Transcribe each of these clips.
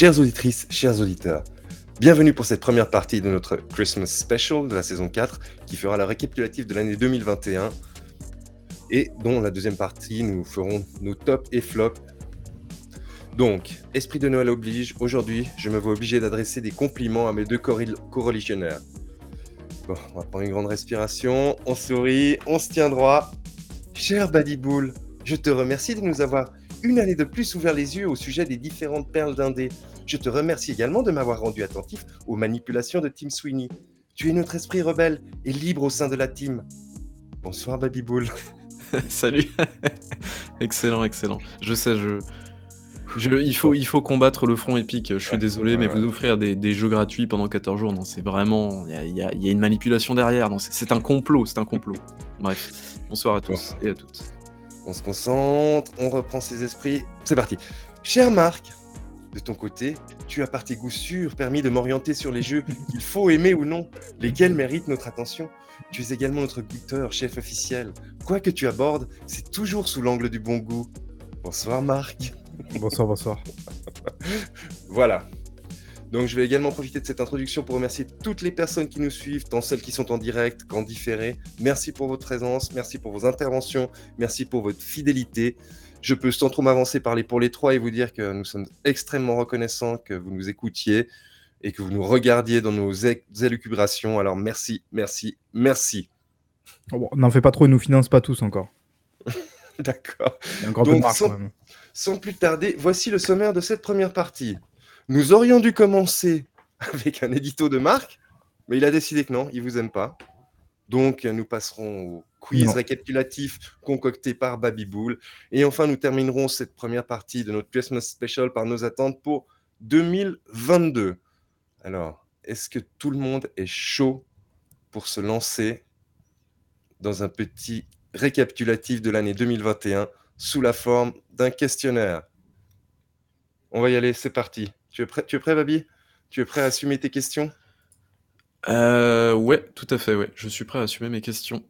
Chères auditrices, chers auditeurs, bienvenue pour cette première partie de notre Christmas Special de la saison 4 qui fera la récapitulative de l'année 2021 et dont la deuxième partie nous ferons nos tops et flops. Donc, esprit de Noël oblige, aujourd'hui je me vois obligé d'adresser des compliments à mes deux co-religionnaires. Bon, on va prendre une grande respiration, on sourit, on se tient droit. Cher Badiboul, je te remercie de nous avoir une année de plus ouvert les yeux au sujet des différentes perles d'Indé. Je te remercie également de m'avoir rendu attentif aux manipulations de Tim Sweeney. Tu es notre esprit rebelle et libre au sein de la team. Bonsoir Babybull. Salut. excellent, excellent. Je sais, je... il, faut, il faut combattre le front épique. Je suis désolé, mais vous offrir des, jeux gratuits pendant 14 jours, non, c'est vraiment. Il y a, une manipulation derrière. C'est un complot, c'est un complot. Bref, bonsoir à tous et à toutes. On se concentre, on reprend ses esprits. C'est parti. Cher Marc, de ton côté, tu as par tes goûts sûrs permis de m'orienter sur les jeux qu'il faut aimer ou non, lesquels méritent notre attention. Tu es également notre goûteur, chef officiel. Quoi que tu abordes, c'est toujours sous l'angle du bon goût. Bonsoir Marc. Bonsoir, bonsoir. voilà. Donc je vais également profiter de cette introduction pour remercier toutes les personnes qui nous suivent, tant celles qui sont en direct qu'en différé. Merci pour votre présence, merci pour vos interventions, merci pour votre fidélité. Je peux sans trop m'avancer parler pour les trois et vous dire que nous sommes extrêmement reconnaissants que vous nous écoutiez et que vous nous regardiez dans nos élucubrations. Alors merci, merci, merci. Oh, n'en fais pas trop, ils nous financent pas tous encore. D'accord. Donc, sans, sans plus tarder, voici le sommaire de cette première partie. Nous aurions dû commencer avec un édito de Marc, mais il a décidé que non, il vous aime pas. Donc, nous passerons au quiz récapitulatif concocté par Babybull. Et enfin, nous terminerons cette première partie de notre Christmas Special par nos attentes pour 2022. Alors, est-ce que tout le monde est chaud pour se lancer dans un petit récapitulatif de l'année 2021 sous la forme d'un questionnaire? On va y aller, c'est parti. Tu es prêt, tu es prêt Babi Tu es prêt à assumer tes questions? Euh, Ouais, tout à fait, ouais. Je suis prêt à assumer mes questions.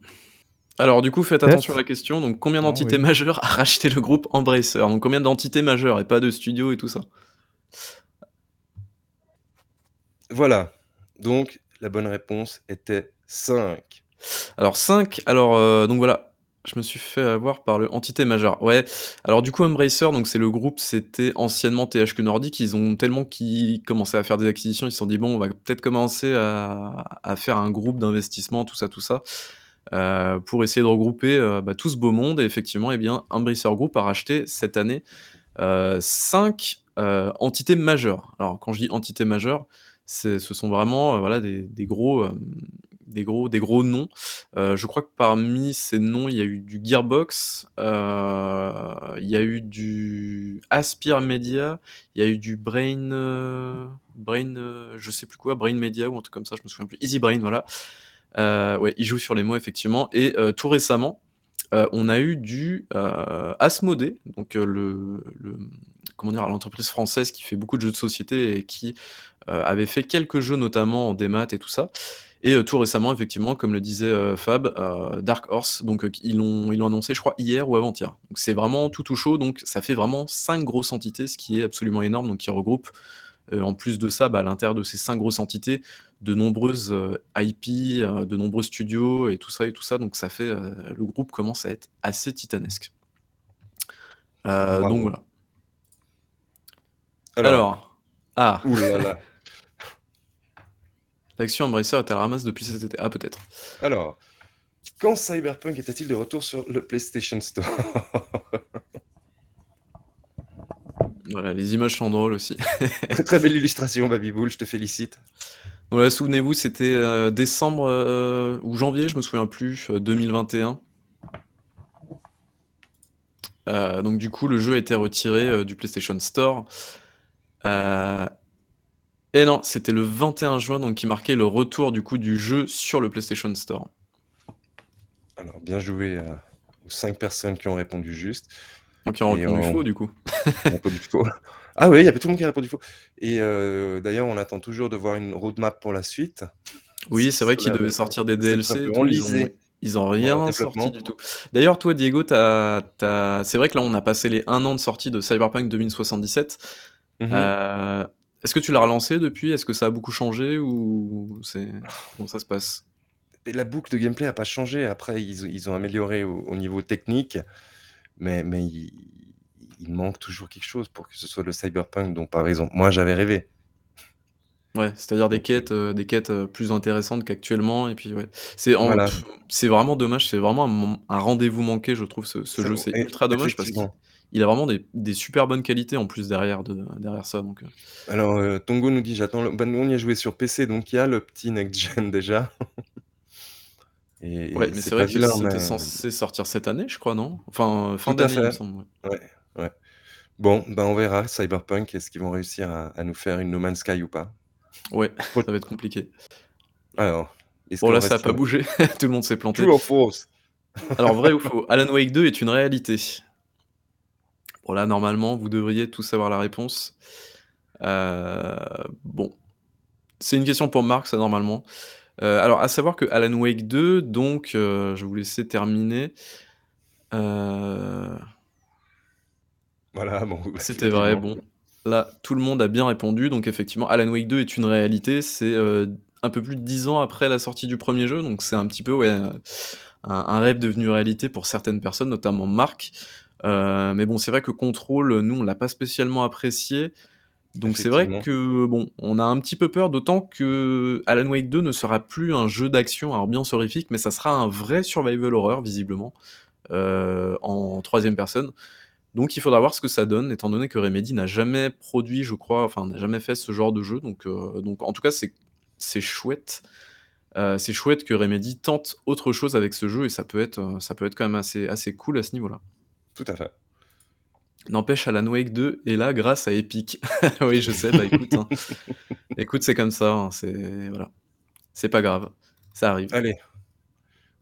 Alors, du coup, faites attention à la question. Donc, combien d'entités majeures a racheté le groupe Embracer? Donc, combien d'entités majeures et pas de studios et tout ça? Voilà. Donc, la bonne réponse était 5. Alors, 5. Alors, euh, donc voilà. Je me suis fait avoir par le Entité Majeure. Ouais, alors du coup, Embracer, donc c'est le groupe, c'était anciennement THQ Nordic. Ils ont tellement qu'ils commençaient à faire des acquisitions, ils se sont dit, bon, on va peut-être commencer à, faire un groupe d'investissement, tout ça, tout ça, euh, pour essayer de regrouper euh, bah, tout ce beau monde. Et effectivement, eh bien, Embracer Group a racheté cette année euh, cinq entités majeures. Alors, quand je dis entités majeures, ce sont vraiment voilà, des, gros des gros, des gros noms. Euh, je crois que parmi ces noms, il y a eu du Gearbox, euh, il y a eu du Aspire Media, il y a eu du Brain, euh, Brain, je sais plus quoi, Brain Media ou un truc comme ça, je me souviens plus. Easy Brain, voilà. Ouais, il joue sur les mots effectivement. Et tout récemment, on a eu du Asmodée, donc le, comment dire, l'entreprise française qui fait beaucoup de jeux de société et qui avait fait quelques jeux notamment en démat et tout ça. Et euh, tout récemment, effectivement, comme le disait euh, Fab, euh, Dark Horse, donc ils l'ont ils annoncé, je crois, hier ou avant-hier. Donc c'est vraiment tout tout chaud, donc ça fait vraiment cinq grosses entités, ce qui est absolument énorme, donc qui regroupe en plus de ça, bah, à l'intérieur de ces cinq grosses entités, de nombreuses IP, de nombreux studios et tout ça et tout ça. Donc ça fait, le groupe commence à être assez titanesque. donc voilà. Alors, ah. L'action Embracer est à la ramasse depuis cet été? Ah, peut-être. Alors, quand Cyberpunk était-il de retour sur le PlayStation Store? Voilà, les images sont drôles aussi. Très belle illustration, Babybull, je te félicite. Voilà, souvenez-vous, c'était euh, décembre euh, ou janvier, je me souviens plus, 2021. Euh, donc du coup, le jeu a été retiré du PlayStation Store. Et non, c'était le 21 juin, donc qui marquait le retour du coup du jeu sur le PlayStation Store. Alors, bien joué aux 5 personnes qui ont répondu juste. Donc, qui ont répondu faux, du coup. faux. Ah oui, il y a tout le monde qui a répondu faux. Et euh, d'ailleurs, on attend toujours de voir une roadmap pour la suite. Oui, c'est vrai qu'ils devaient sortir des DLC. Tout, ils, ont, rien sorti du tout. D'ailleurs, toi, Diego, c'est vrai que là, on a passé les 1 an de sortie de Cyberpunk 2077. Est-ce que tu l'as relancé depuis? Est-ce que ça a beaucoup changé ou c'est comment ça se passe? La boucle de gameplay n'a pas changé. Après, ils, ont amélioré au, niveau technique, mais, mais il, manque toujours quelque chose pour que ce soit le cyberpunk dont, par exemple, moi j'avais rêvé. Ouais, c'est-à-dire des quêtes, euh, des quêtes euh, plus intéressantes qu'actuellement. Et puis, ouais, c'est c'est vraiment dommage. C'est vraiment un, rendez-vous manqué, je trouve, ce, jeu. C'est ultra dommage parce qu'il a vraiment des, super bonnes qualités en plus derrière, de, derrière ça. Donc, euh. Alors, Tongo nous dit j'attends. Le... on y a joué sur PC, donc il y a le petit next-gen déjà. Et, ouais, mais c'est vrai que c'était censé sortir cette année, je crois, non? Enfin, fin d'année, il me semble. Ouais, ouais. Bon, ben on verra. Cyberpunk, est-ce qu'ils vont réussir à nous faire une No Man's Sky ou pas? Ouais, ça va être compliqué. Alors, Bon, là, ça n'a pas bougé. Tout le monde s'est planté. True or Alors, vrai ou faux? Alan Wake 2 est une réalité. Bon, là, normalement, vous devriez tous savoir la réponse. Euh, bon. C'est une question pour Marc, ça, normalement. Euh, alors, à savoir que Alan Wake 2, donc, euh, je vais vous laisser terminer. Voilà, bon. C'était vrai, bon. Là, tout le monde a bien répondu. Donc, effectivement, Alan Wake 2 est une réalité. C'est euh, un peu plus de 10 ans après la sortie du premier jeu. Donc, c'est un petit peu ouais, un, rêve devenu réalité pour certaines personnes, notamment Marc. Euh, mais bon, c'est vrai que Control, nous, on l'a pas spécialement apprécié. Donc c'est vrai que bon, on a un petit peu peur, d'autant que Alan Wake 2 ne sera plus un jeu d'action, alors bien horrifique, mais ça sera un vrai survival horror visiblement euh, en troisième personne. Donc il faudra voir ce que ça donne, étant donné que Remedy n'a jamais produit, je crois, enfin n'a jamais fait ce genre de jeu. Donc, euh, donc en tout cas, c'est, c'est chouette. Euh, c'est chouette que Remedy tente autre chose avec ce jeu et ça peut être, ça peut être quand même assez, assez cool à ce niveau-là. Tout à fait. N'empêche, Alan Wake 2 est là grâce à Epic. oui, je sais, bah écoute, hein. écoute c'est comme ça, hein, c'est voilà. c'est pas grave, ça arrive. Allez,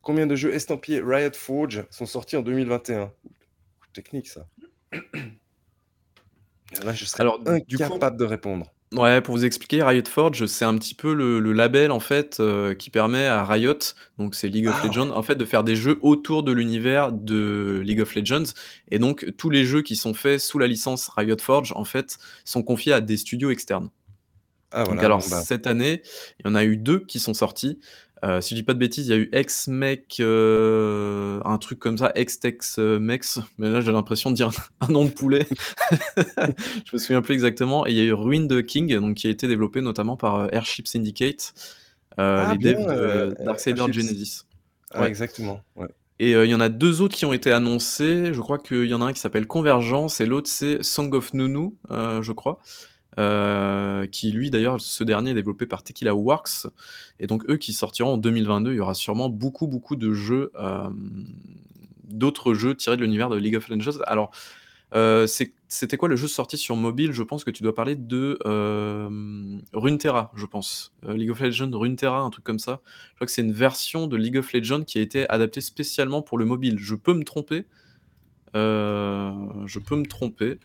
combien de jeux estampillés Riot Forge sont sortis en 2021 Technique ça. Là, je serais Alors, incapable de répondre. Ouais, pour vous expliquer, Riot Forge, c'est un petit peu le, label en fait euh, qui permet à Riot, donc c'est League of ah. Legends, en fait de faire des jeux autour de l'univers de League of Legends. Et donc tous les jeux qui sont faits sous la licence Riot Forge, en fait, sont confiés à des studios externes. Ah, voilà, alors bah. cette année, il y en a eu deux qui sont sortis. Euh, si je dis pas de bêtises, il y a eu Ex-Mec, euh, un truc comme ça, Ex-Tex-Mex, mais là j'ai l'impression de dire un nom de poulet. je me souviens plus exactement. Et il y a eu Ruined King, donc, qui a été développé notamment par euh, Airship Syndicate, ah, les devs de Darksaber Genesis. Ah, exactement. Et il y en a deux autres qui ont été annoncés. Je crois qu'il y en a un qui s'appelle Convergence et l'autre c'est Song of Nunu, je crois. Euh, qui lui d'ailleurs, ce dernier est développé par Tequila Works, et donc eux qui sortiront en 2022, il y aura sûrement beaucoup beaucoup de jeux, euh, d'autres jeux tirés de l'univers de League of Legends. Alors, euh, c'était quoi le jeu sorti sur mobile? Je pense que tu dois parler de Runeterra, je pense. League of Legends Runeterra, un truc comme ça. Je crois que c'est une version de League of Legends qui a été adaptée spécialement pour le mobile. Je peux me tromper? je peux me tromper.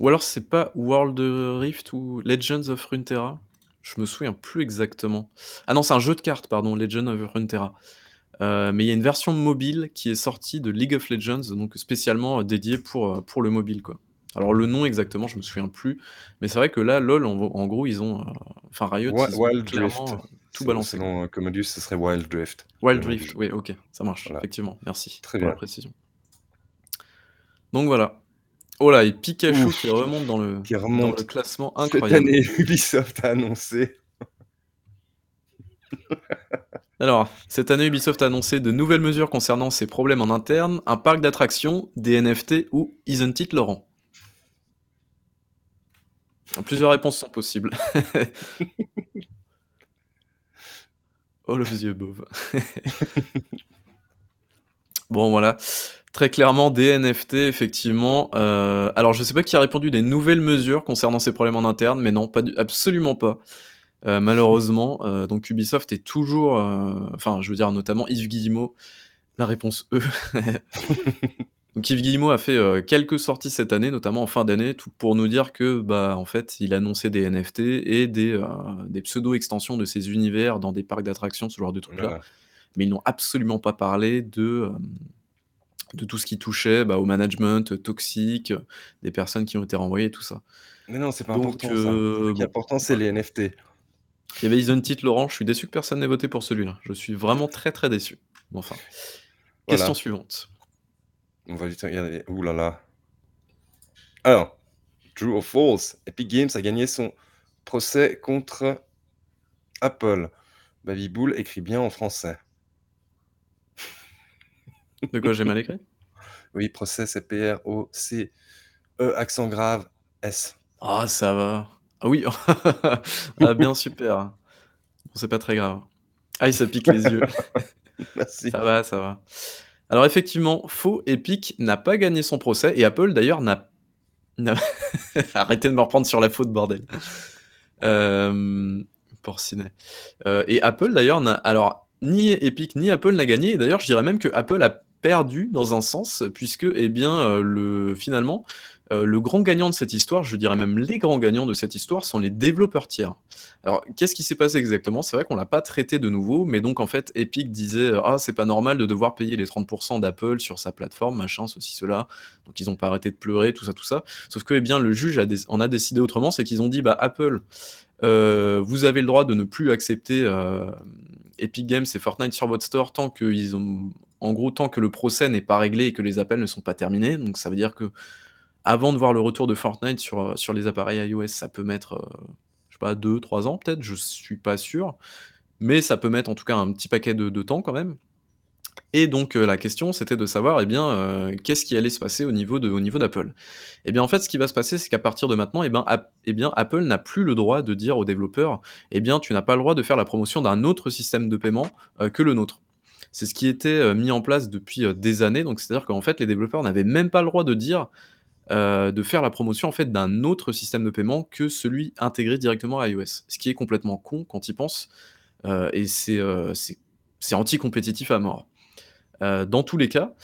Ou alors c'est pas World Rift ou Legends of Runeterra? Je me souviens plus exactement. Ah non, c'est un jeu de cartes, pardon, Legends of Runeterra. Euh, mais il y a une version mobile qui est sortie de League of Legends, donc spécialement, dédié dédiée pour, euh, pour le mobile, quoi. Alors le nom exactement, je me souviens plus, mais c'est vrai que là, LoL, en gros, ils ont, euh, enfin Riot, ils ont clairement, tout balancé, Selon, Commodus, ce serait Wild Drift, Wild Rift, oui, OK, ça marche, effectivement, merci Très pour la précision. Donc voilà. Oh là, et Pikachu qui remonte dans le, le classement incroyable. Cette année, Ubisoft a annoncé. Alors, cette année, Ubisoft a annoncé de nouvelles mesures concernant ses problèmes en interne, un parc d'attractions, des NFT ou Isn't It Laurent? Plusieurs réponses sont possibles. oh le vieux beauve. Bon voilà. Très clairement, des NFT, effectivement. Euh, alors, je ne sais pas qui a répondu des nouvelles mesures concernant ces problèmes en interne, mais non, pas absolument pas. Euh, malheureusement, euh, donc Ubisoft est toujours, enfin, je veux dire notamment Yves Guillemot, la réponse E. donc Yves Guillemot a fait quelques sorties cette année, notamment en fin d'année, tout pour nous dire que, bah, en fait, il annonçait des NFT et des, des pseudo-extensions de ses univers dans des parcs d'attractions, ce genre de trucs-là. Mais ils n'ont absolument pas parlé de de tout ce qui touchait bah, au management toxique, des personnes qui ont été renvoyées, tout ça. Mais non, c'est pas important. Ce qui est important, c'est les NFT. Il y avait Isn't It Laurent, je suis déçu que personne n'ait voté pour celui-là. Je suis vraiment très très déçu. Enfin. Question suivante. On va vite regarder. Ouh là là. Alors, True or false, Epic Games a gagné son procès contre Apple. Baby Bull écrit bien en français. De quoi j'ai mal écrit? Oui, procès, c'est P-R-O-C-E, accent grave, S. Ah, ça va. Ah oui, ah, bien super. Bon, c'est pas très grave. Ah, ça pique les yeux. Merci. Ça va, ça va. Alors effectivement, faux, Epic n'a pas gagné son procès et Apple d'ailleurs n'a... Arrêtez de me reprendre sur la faute, bordel. Euh... Porcinet. Euh, et Apple d'ailleurs n'a... Alors, ni Epic ni Apple n'a gagné. Et d'ailleurs, je dirais même que Apple a perdu dans un sens, puisque, eh bien, euh, le... finalement, euh, le grand gagnant de cette histoire, je dirais même les grands gagnants de cette histoire, sont les développeurs tiers. Alors, qu'est-ce qui s'est passé exactement? C'est vrai qu'on l'a pas traité de nouveau, mais donc en fait, Epic disait ah c'est pas normal de devoir payer les 30% d'Apple sur sa plateforme, machin, ceci, cela. Donc ils ont pas arrêté de pleurer, tout ça, tout ça. Sauf que eh bien le juge en a décidé autrement, c'est qu'ils ont dit bah Apple, euh, vous avez le droit de ne plus accepter euh, Epic Games et Fortnite sur votre store tant qu'ils ont, en gros, tant que le procès n'est pas réglé et que les appels ne sont pas terminés. Donc ça veut dire que avant de voir le retour de Fortnite sur, euh, sur les appareils iOS, ça peut mettre, euh, je sais pas, 2-3 ans peut-être, je suis pas sûr. Mais ça peut mettre en tout cas un petit paquet de, temps quand même. Et donc euh, la question c'était de savoir eh bien qu'est-ce qui allait se passer au niveau de au niveau d'Apple? Eh bien en fait ce qui va se passer c'est qu'à partir de maintenant eh bien, eh bien Apple n'a plus le droit de dire aux développeurs eh bien tu n'as pas le droit de faire la promotion d'un autre système de paiement que le nôtre. C'est ce qui était mis en place depuis des années donc c'est-à-dire qu'en fait les développeurs n'avaient même pas le droit de dire euh, de faire la promotion en fait d'un autre système de paiement que celui intégré directement à iOS. Ce qui est complètement con quand il pense, euh, et euh, c'est anti-compétitif à mort. dans tous les cas,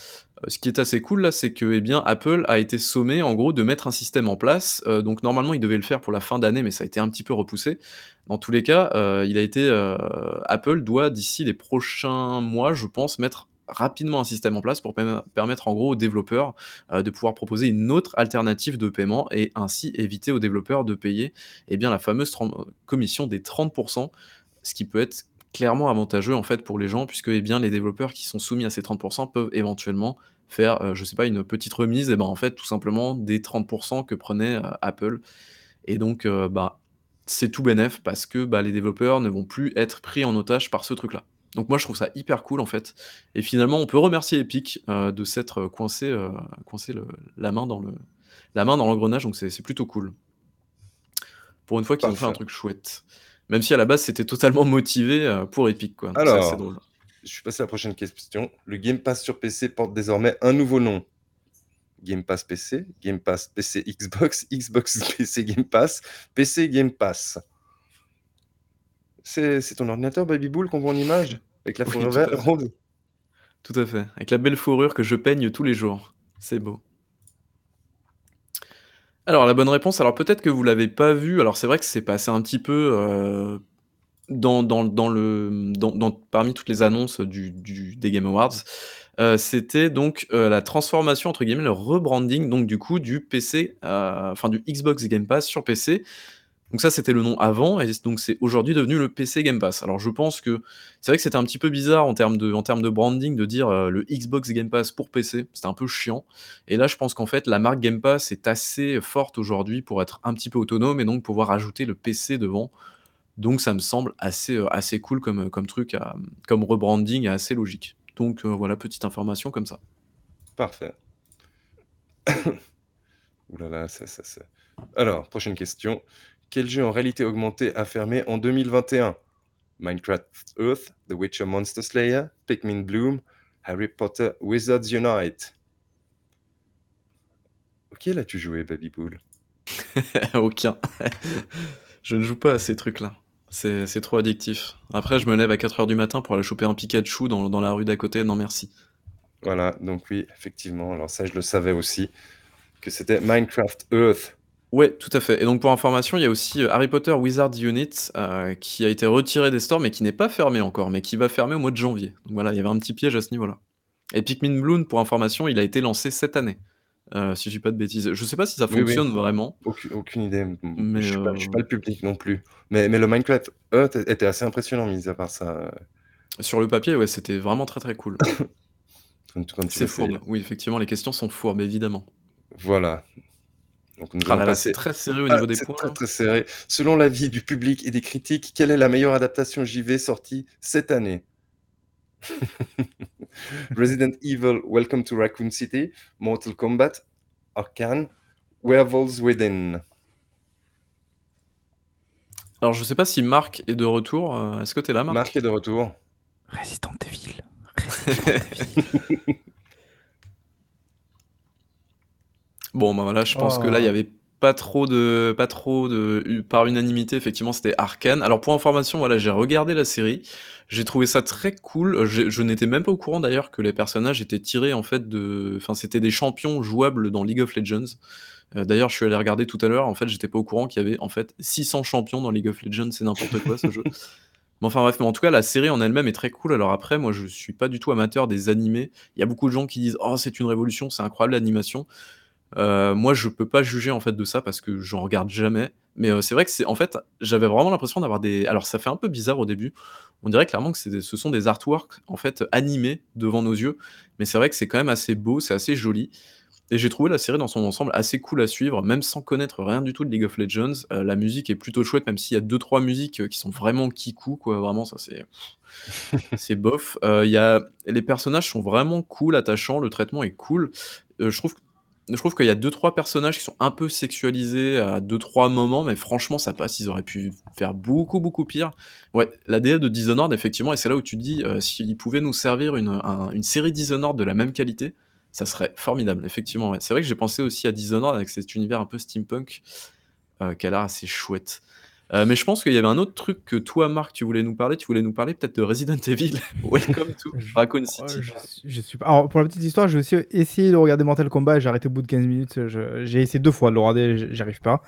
ce qui est assez cool là, c'est que eh Apple a été sommé en gros de mettre un système en place. donc normalement, il devait le faire pour la fin d'année, mais ça a été un petit peu repoussé. Dans tous les cas, il a été Apple doit d'ici les prochains mois, je pense, mettre rapidement un système en place pour permettre en gros aux développeurs euh, de pouvoir proposer une autre alternative de paiement et ainsi éviter aux développeurs de payer eh la fameuse commission des 30%, ce qui peut être clairement avantageux en fait pour les gens puisque eh les développeurs qui sont soumis à ces 30% peuvent éventuellement faire, euh, je sais pas, une petite remise, et ben en fait tout simplement des 30% que prenait euh, Apple. Et donc bah c'est tout bénef parce que bah, les développeurs ne vont plus être pris en otage par ce truc-là. Donc moi je trouve ça hyper cool en fait. Et finalement on peut remercier Epic euh, de s'être coincé, euh, coincé la main dans le la main dans l'engrenage, donc c'est plutôt cool. Pour une fois qu'ils ont fait un truc chouette. Même si à la base c'était totalement motivé euh, pour Epic quoi. Alors, drôle. Je suis passé à la prochaine question. Le Game Pass sur PC porte désormais un nouveau nom. Game Pass PC, Game Pass PC Xbox, Xbox PC Game Pass, PC Game Pass. C'est ton ordinateur Baby Bull qu'on voit en image Avec la fourrure verte Tout à fait. Avec la belle fourrure que je peigne tous les jours. C'est beau. Alors, la bonne réponse, alors peut-être que vous l'avez pas vu. Alors, c'est vrai que c'est passé un petit peu euh, dans, dans, le, dans, parmi toutes les annonces du, des Game Awards. Euh, c'était donc euh, la transformation, entre guillemets, le rebranding, donc du coup, du PC, enfin du Xbox Game Pass sur PC. Donc ça, c'était le nom avant, et donc c'est aujourd'hui devenu le PC Game Pass. Alors je pense que c'est vrai que c'était un petit peu bizarre en termes de, en termes de branding de dire euh, le Xbox Game Pass pour PC, c'était un peu chiant. Et là, je pense qu'en fait, la marque Game Pass est assez forte aujourd'hui pour être un petit peu autonome et donc pouvoir ajouter le PC devant. Donc ça me semble assez, euh, assez cool comme, comme truc, comme rebranding et assez logique. Donc euh, voilà, petite information comme ça. Parfait. Ouh là là, ça, ça, ça. Alors, prochaine question. Quel jeu en réalité augmentée a fermé en 2021 Minecraft Earth, The Witcher Monster Slayer, Pikmin Bloom, Harry Potter Wizards Unite. Ok, là-tu joué, Baby Bull Aucun. je ne joue pas à ces trucs-là. C'est trop addictif. Après, je me lève à 4h du matin pour aller choper un Pikachu dans, dans la rue d'à côté. Non, merci. Voilà, donc oui, effectivement. Alors ça, je le savais aussi, que c'était Minecraft Earth. Ouais, tout à fait. Et donc pour information, il y a aussi euh, Harry Potter Wizard Unit euh, qui a été retiré des stores, mais qui n'est pas fermé encore, mais qui va fermer au mois de janvier. Donc voilà, il y avait un petit piège à ce niveau-là. Et Pikmin Bloom, pour information, il a été lancé cette année. Euh, si je dis pas de bêtises. Je sais pas si ça fonctionne vraiment. Aucune, idée. Mais je, suis pas, le public non plus. Mais, mais le Minecraft Earth était assez impressionnant, mis à part ça. Sur le papier, ouais, c'était vraiment très très cool. C'est fourbe. Oui, effectivement, les questions sont fourbes, évidemment. Voilà. Donc nous ah c'est très serré au ah, niveau des points. Très, très serré. Selon l'avis du public et des critiques, quelle est la meilleure adaptation JV sortie cette année? Resident Evil Welcome to Raccoon City, Mortal Kombat, Arcane, Werewolves Within. Alors je sais pas si Marc est de retour. Euh, est-ce que tu es là, Marc? Marc est de retour. Resident Evil. bon, bah voilà, je pense que là, il y avait pas trop de, pas trop de, par unanimité, effectivement, c'était Arkane. Alors pour information, voilà, j'ai regardé la série, j'ai trouvé ça très cool. Je, n'étais même pas au courant d'ailleurs que les personnages étaient tirés en fait de, enfin, c'était des champions jouables dans League of Legends. Euh, d'ailleurs, je suis allé regarder tout à l'heure. En fait, j'étais pas au courant qu'il y avait en fait 600 champions dans League of Legends. C'est n'importe quoi ce jeu enfin bref, mais en tout cas, la série en elle-même est très cool. Alors après, moi, je suis pas du tout amateur des animés. Il y a beaucoup de gens qui disent Oh, c'est une révolution, c'est incroyable l'animation. Euh, moi, je peux pas juger en fait de ça parce que j'en regarde jamais. Mais euh, c'est vrai que c'est en fait, j'avais vraiment l'impression d'avoir des. Alors, ça fait un peu bizarre au début. On dirait clairement que ce sont des artworks en fait animés devant nos yeux. Mais c'est vrai que c'est quand même assez beau, c'est assez joli. Et j'ai trouvé la série dans son ensemble assez cool à suivre, même sans connaître rien du tout de League of Legends. Euh, la musique est plutôt chouette, même s'il y a deux trois musiques qui sont vraiment kikou, quoi. Vraiment, ça c'est c'est bof. Euh, y a... Les personnages sont vraiment cool, attachants, le traitement est cool. je trouve je trouve qu'il y a deux trois personnages qui sont un peu sexualisés à deux trois moments, mais franchement ça passe. Ils auraient pu faire beaucoup beaucoup pire. Ouais, la DA de Dishonored effectivement, et c'est là où tu dis s'ils pouvaient nous servir une, série Dishonored de la même qualité, ça serait formidable, effectivement. C'est vrai que j'ai pensé aussi à Dishonored avec cet univers un peu steampunk euh, qui a assez chouette. Euh, mais je pense qu'il y avait un autre truc que toi, Marc, tu voulais nous parler. Tu voulais nous parler peut-être de Resident Evil. Welcome to Raccoon City. je, suis Alors, pour la petite histoire, j'ai aussi essayé de regarder Mortal Kombat. J'ai arrêté au bout de 15 minutes. J'ai essayé deux fois de le regarder. J'arrive pas.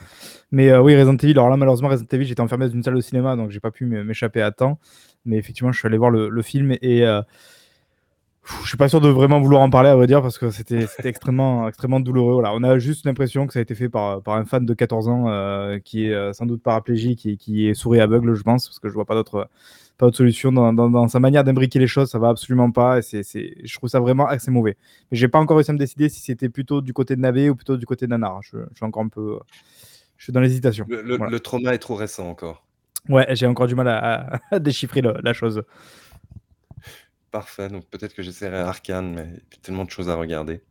Mais euh, oui, Resident Evil. Alors là, malheureusement, Resident Evil, j'étais enfermé dans une salle de cinéma, donc j'ai pas pu m'échapper à temps. Mais effectivement, je suis allé voir le, le film et je suis pas sûr de vraiment vouloir en parler à vrai dire parce que c'était extrêmement extrêmement douloureux. Voilà, on a juste l'impression que ça a été fait par, par un fan de 14 ans euh, qui est euh, sans doute paraplégique et qui est souris aveugle, je pense, parce que je vois pas d'autre pas d'autre solution dans, dans, sa manière d'imbriquer les choses, ça va absolument pas. Et c'est, je trouve ça vraiment assez mauvais. Mais j'ai pas encore réussi à me décider si c'était plutôt du côté de Navé ou plutôt du côté de Nanar. Je, je suis encore un peu, je suis dans l'hésitation. Le, trauma est trop récent encore. Ouais, j'ai encore du mal à, déchiffrer la chose. Parfait, donc peut-être que j'essaierai Arkane, mais il y a tellement de choses à regarder.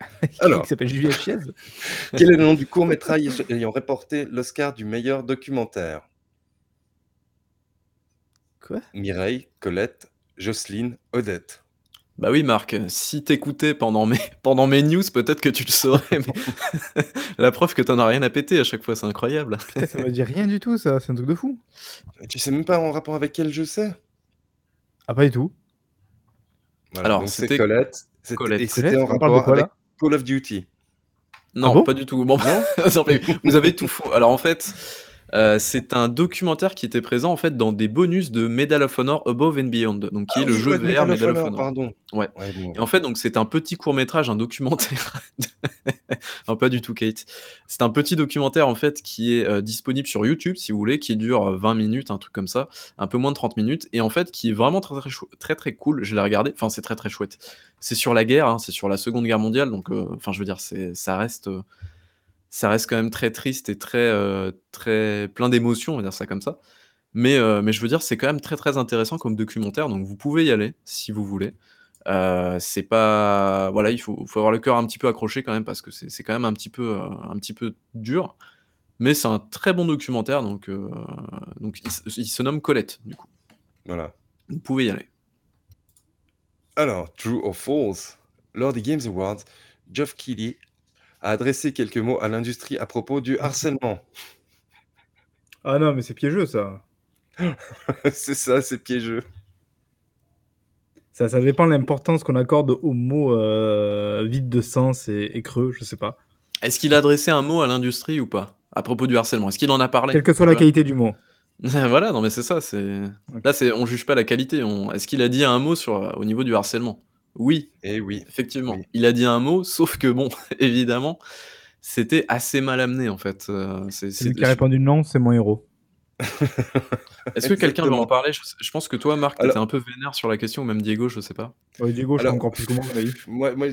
Alors, qui s'appelle Juliette Chiez. Quel est le nom du court métrage ayant remporté l'Oscar du meilleur documentaire? Quoi? Mireille, Colette, Jocelyne, Odette. Bah oui, Marc, si t'écoutais pendant mes, pendant mes news, peut-être que tu le saurais. La preuve que t'en as rien à péter à chaque fois, c'est incroyable. ça veut dire rien du tout, ça, c'est un truc de fou. Tu sais même pas en rapport avec quel jeu c'est ah, pas du tout. Alors, c'était Colette. Et c'était en rapport avec Call of Duty. Non, ah pas du tout. Bon, vous avez tout faux. Alors en fait, euh, c'est un documentaire qui était présent en fait dans des bonus de Medal of Honor Above and Beyond, donc qui est ah, le jeu VR Medal of Honor. Pardon. Ouais. Et en fait, donc c'est un petit court métrage, un documentaire. non, pas du tout, Kate. C'est un petit documentaire en fait qui est euh, disponible sur YouTube, si vous voulez, qui dure 20 euh, minutes, un truc comme ça, un peu moins de 30 minutes, et en fait qui est vraiment très très, très, très cool. Je l'ai regardé. Enfin, c'est très très chouette. C'est sur la guerre, hein, c'est sur la Seconde Guerre mondiale, donc enfin, je veux dire, ça reste ça reste quand même très triste et très, euh, très plein d'émotions, on va dire ça comme ça. Mais, euh, mais je veux dire, c'est quand même très très intéressant comme documentaire, donc vous pouvez y aller si vous voulez. Euh, c'est pas. Voilà, il faut, faut avoir le cœur un petit peu accroché quand même parce que c'est quand même un petit peu, un petit peu dur. Mais c'est un très bon documentaire, donc, donc il, se nomme Colette, du coup. Voilà. Vous pouvez y aller. Alors, True or False Lors des Games Awards, Geoff Keighley a adressé quelques mots à l'industrie à propos du harcèlement. Ah non, mais c'est piégeux ça. c'est ça, c'est piégeux. Ça, ça dépend de l'importance qu'on accorde aux mots euh, vides de sens et, creux, je sais pas. Est-ce qu'il a adressé un mot à l'industrie ou pas à propos du harcèlement? Est-ce qu'il en a parlé? Quelle que soit la qualité du mot. voilà, non mais c'est ça. C'est là, c'est on juge pas la qualité. On... Est-ce qu'il a dit un mot sur au niveau du harcèlement? Oui. Et eh oui. Effectivement. Il a dit un mot, sauf que bon, évidemment, c'était assez mal amené en fait. Euh, c'est lui qui a répondu non, c'est mon héros. Est-ce que quelqu'un veut en parler? Je, pense que toi, Marc, tu étais un peu vénère sur la question, ou même Diego, je sais pas. Diego, je sais encore plus comment moi, moi,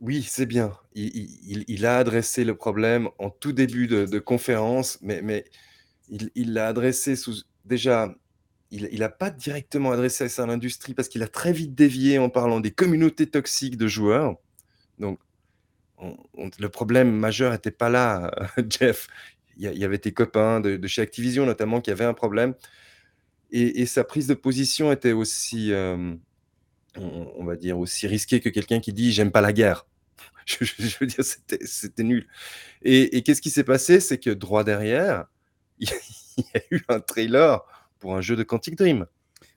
Oui, c'est bien. Il, a adressé le problème en tout début de, conférence, mais, mais il l'a adressé sous. Déjà, il n'a pas directement adressé ça à l'industrie parce qu'il a très vite dévié en parlant des communautés toxiques de joueurs. Donc, le problème majeur n'était pas là, Jeff. Il y, avait tes copains de, chez Activision notamment qui avaient un problème. Et, sa prise de position était aussi, euh, on, va dire, aussi risquée que quelqu'un qui dit j'aime pas la guerre. Je, veux dire, c'était nul. Et, qu'est-ce qui s'est passé? C'est que droit derrière, il y a eu un trailer pour un jeu de Quantic Dream.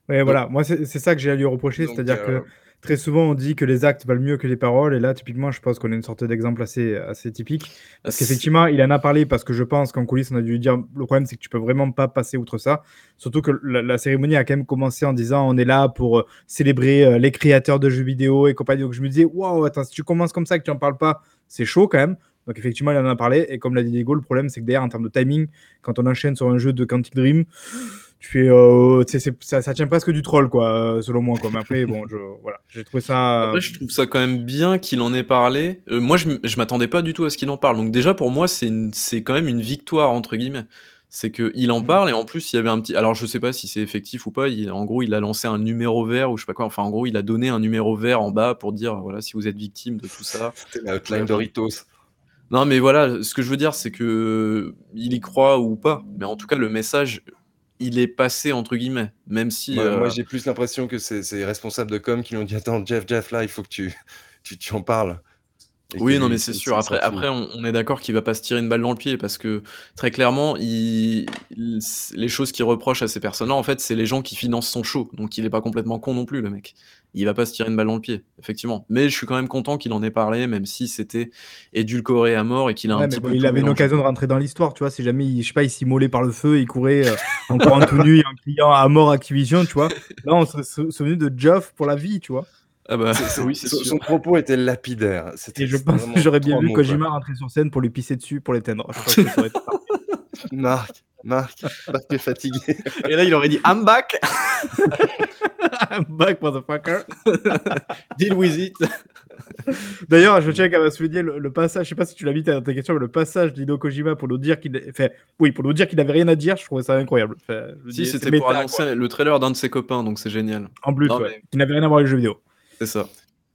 Ouais, voilà, moi c'est ça que j'ai à lui reprocher, c'est-à-dire que euh, très souvent on dit que les actes valent mieux que les paroles, et là typiquement je pense qu'on a une sorte d'exemple assez, assez typique, parce qu'effectivement il en a parlé, parce que je pense qu'en coulisses on a dû lui dire, le problème c'est que tu peux vraiment pas passer outre ça, surtout que la, cérémonie a quand même commencé en disant on est là pour euh, célébrer euh, les créateurs de jeux vidéo et compagnie, donc je me disais, waouh, attends, si tu commences comme ça et que tu en parles pas, c'est chaud quand même. Donc effectivement, il en a parlé. Et comme l'a dit Diego, le problème, c'est que derrière, en termes de timing, quand on enchaîne sur un jeu de Quantic Dream, tu fais euh, ça, ça tient presque du troll quoi euh, selon moi quoi. Mais après bon je voilà. J'ai trouvé ça après, je trouve ça quand même bien qu'il en ait parlé. Euh, moi je, je m'attendais pas du tout à ce qu'il en parle. Donc déjà pour moi c'est c'est quand même une victoire entre guillemets. C'est que il en mm. parle et en plus il y avait un petit alors je sais pas si c'est effectif ou pas. Il, en gros il a lancé un numéro vert ou je sais pas quoi. Enfin en gros il a donné un numéro vert en bas pour dire voilà si vous êtes victime de tout ça. C'était la hotline Doritos non mais voilà ce que je veux dire c'est que il y croit ou pas. Mais en tout cas le message il est passé entre guillemets, même si. Moi, euh, j'ai plus l'impression que c'est les responsables de com qui l'ont dit attends Jeff Jeff là il faut que tu tu, tu en parles. oui, non, mais c'est sûr. Après, après on, est d'accord qu'il va pas se tirer une balle dans le pied parce que très clairement, il, les choses qu'il reproche à ces personnes-là, en fait, c'est les gens qui financent son show. Donc, il est pas complètement con non plus, le mec il va pas se tirer une balle dans le pied, effectivement. Mais je suis quand même content qu'il en ait parlé, même si c'était édulcoré à mort et qu'il a un petit peu. Il avait une occasion de rentrer dans l'histoire, tu vois. Si jamais, il, je sais pas, il s'immolait par le feu, il courait euh, encore en tout nu, en criant à mort Activision, tu vois. Là, on se souvenu de Geoff pour la vie, tu vois. Ah bah, oui, son, propos était lapidaire. Et je pense que j'aurais bien vu Kojima rentrer sur scène pour lui pisser dessus pour l'éteindre. Marc, Marc, Marc est fatigué. Et là, il aurait dit I'm back. I'm back, motherfucker. Deal with it. D'ailleurs, je tiens à souligner le, le, passage, je sais pas si tu l'as mis dans ta question, mais le passage d'Hideo Kojima pour nous dire qu'il fait, oui, pour nous dire qu'il n'avait rien à dire, je trouvais ça incroyable. si, c'était pour annoncer le trailer d'un de ses copains, donc c'est génial. En plus, qui n'avait rien à voir avec le jeu vidéo. C'est ça.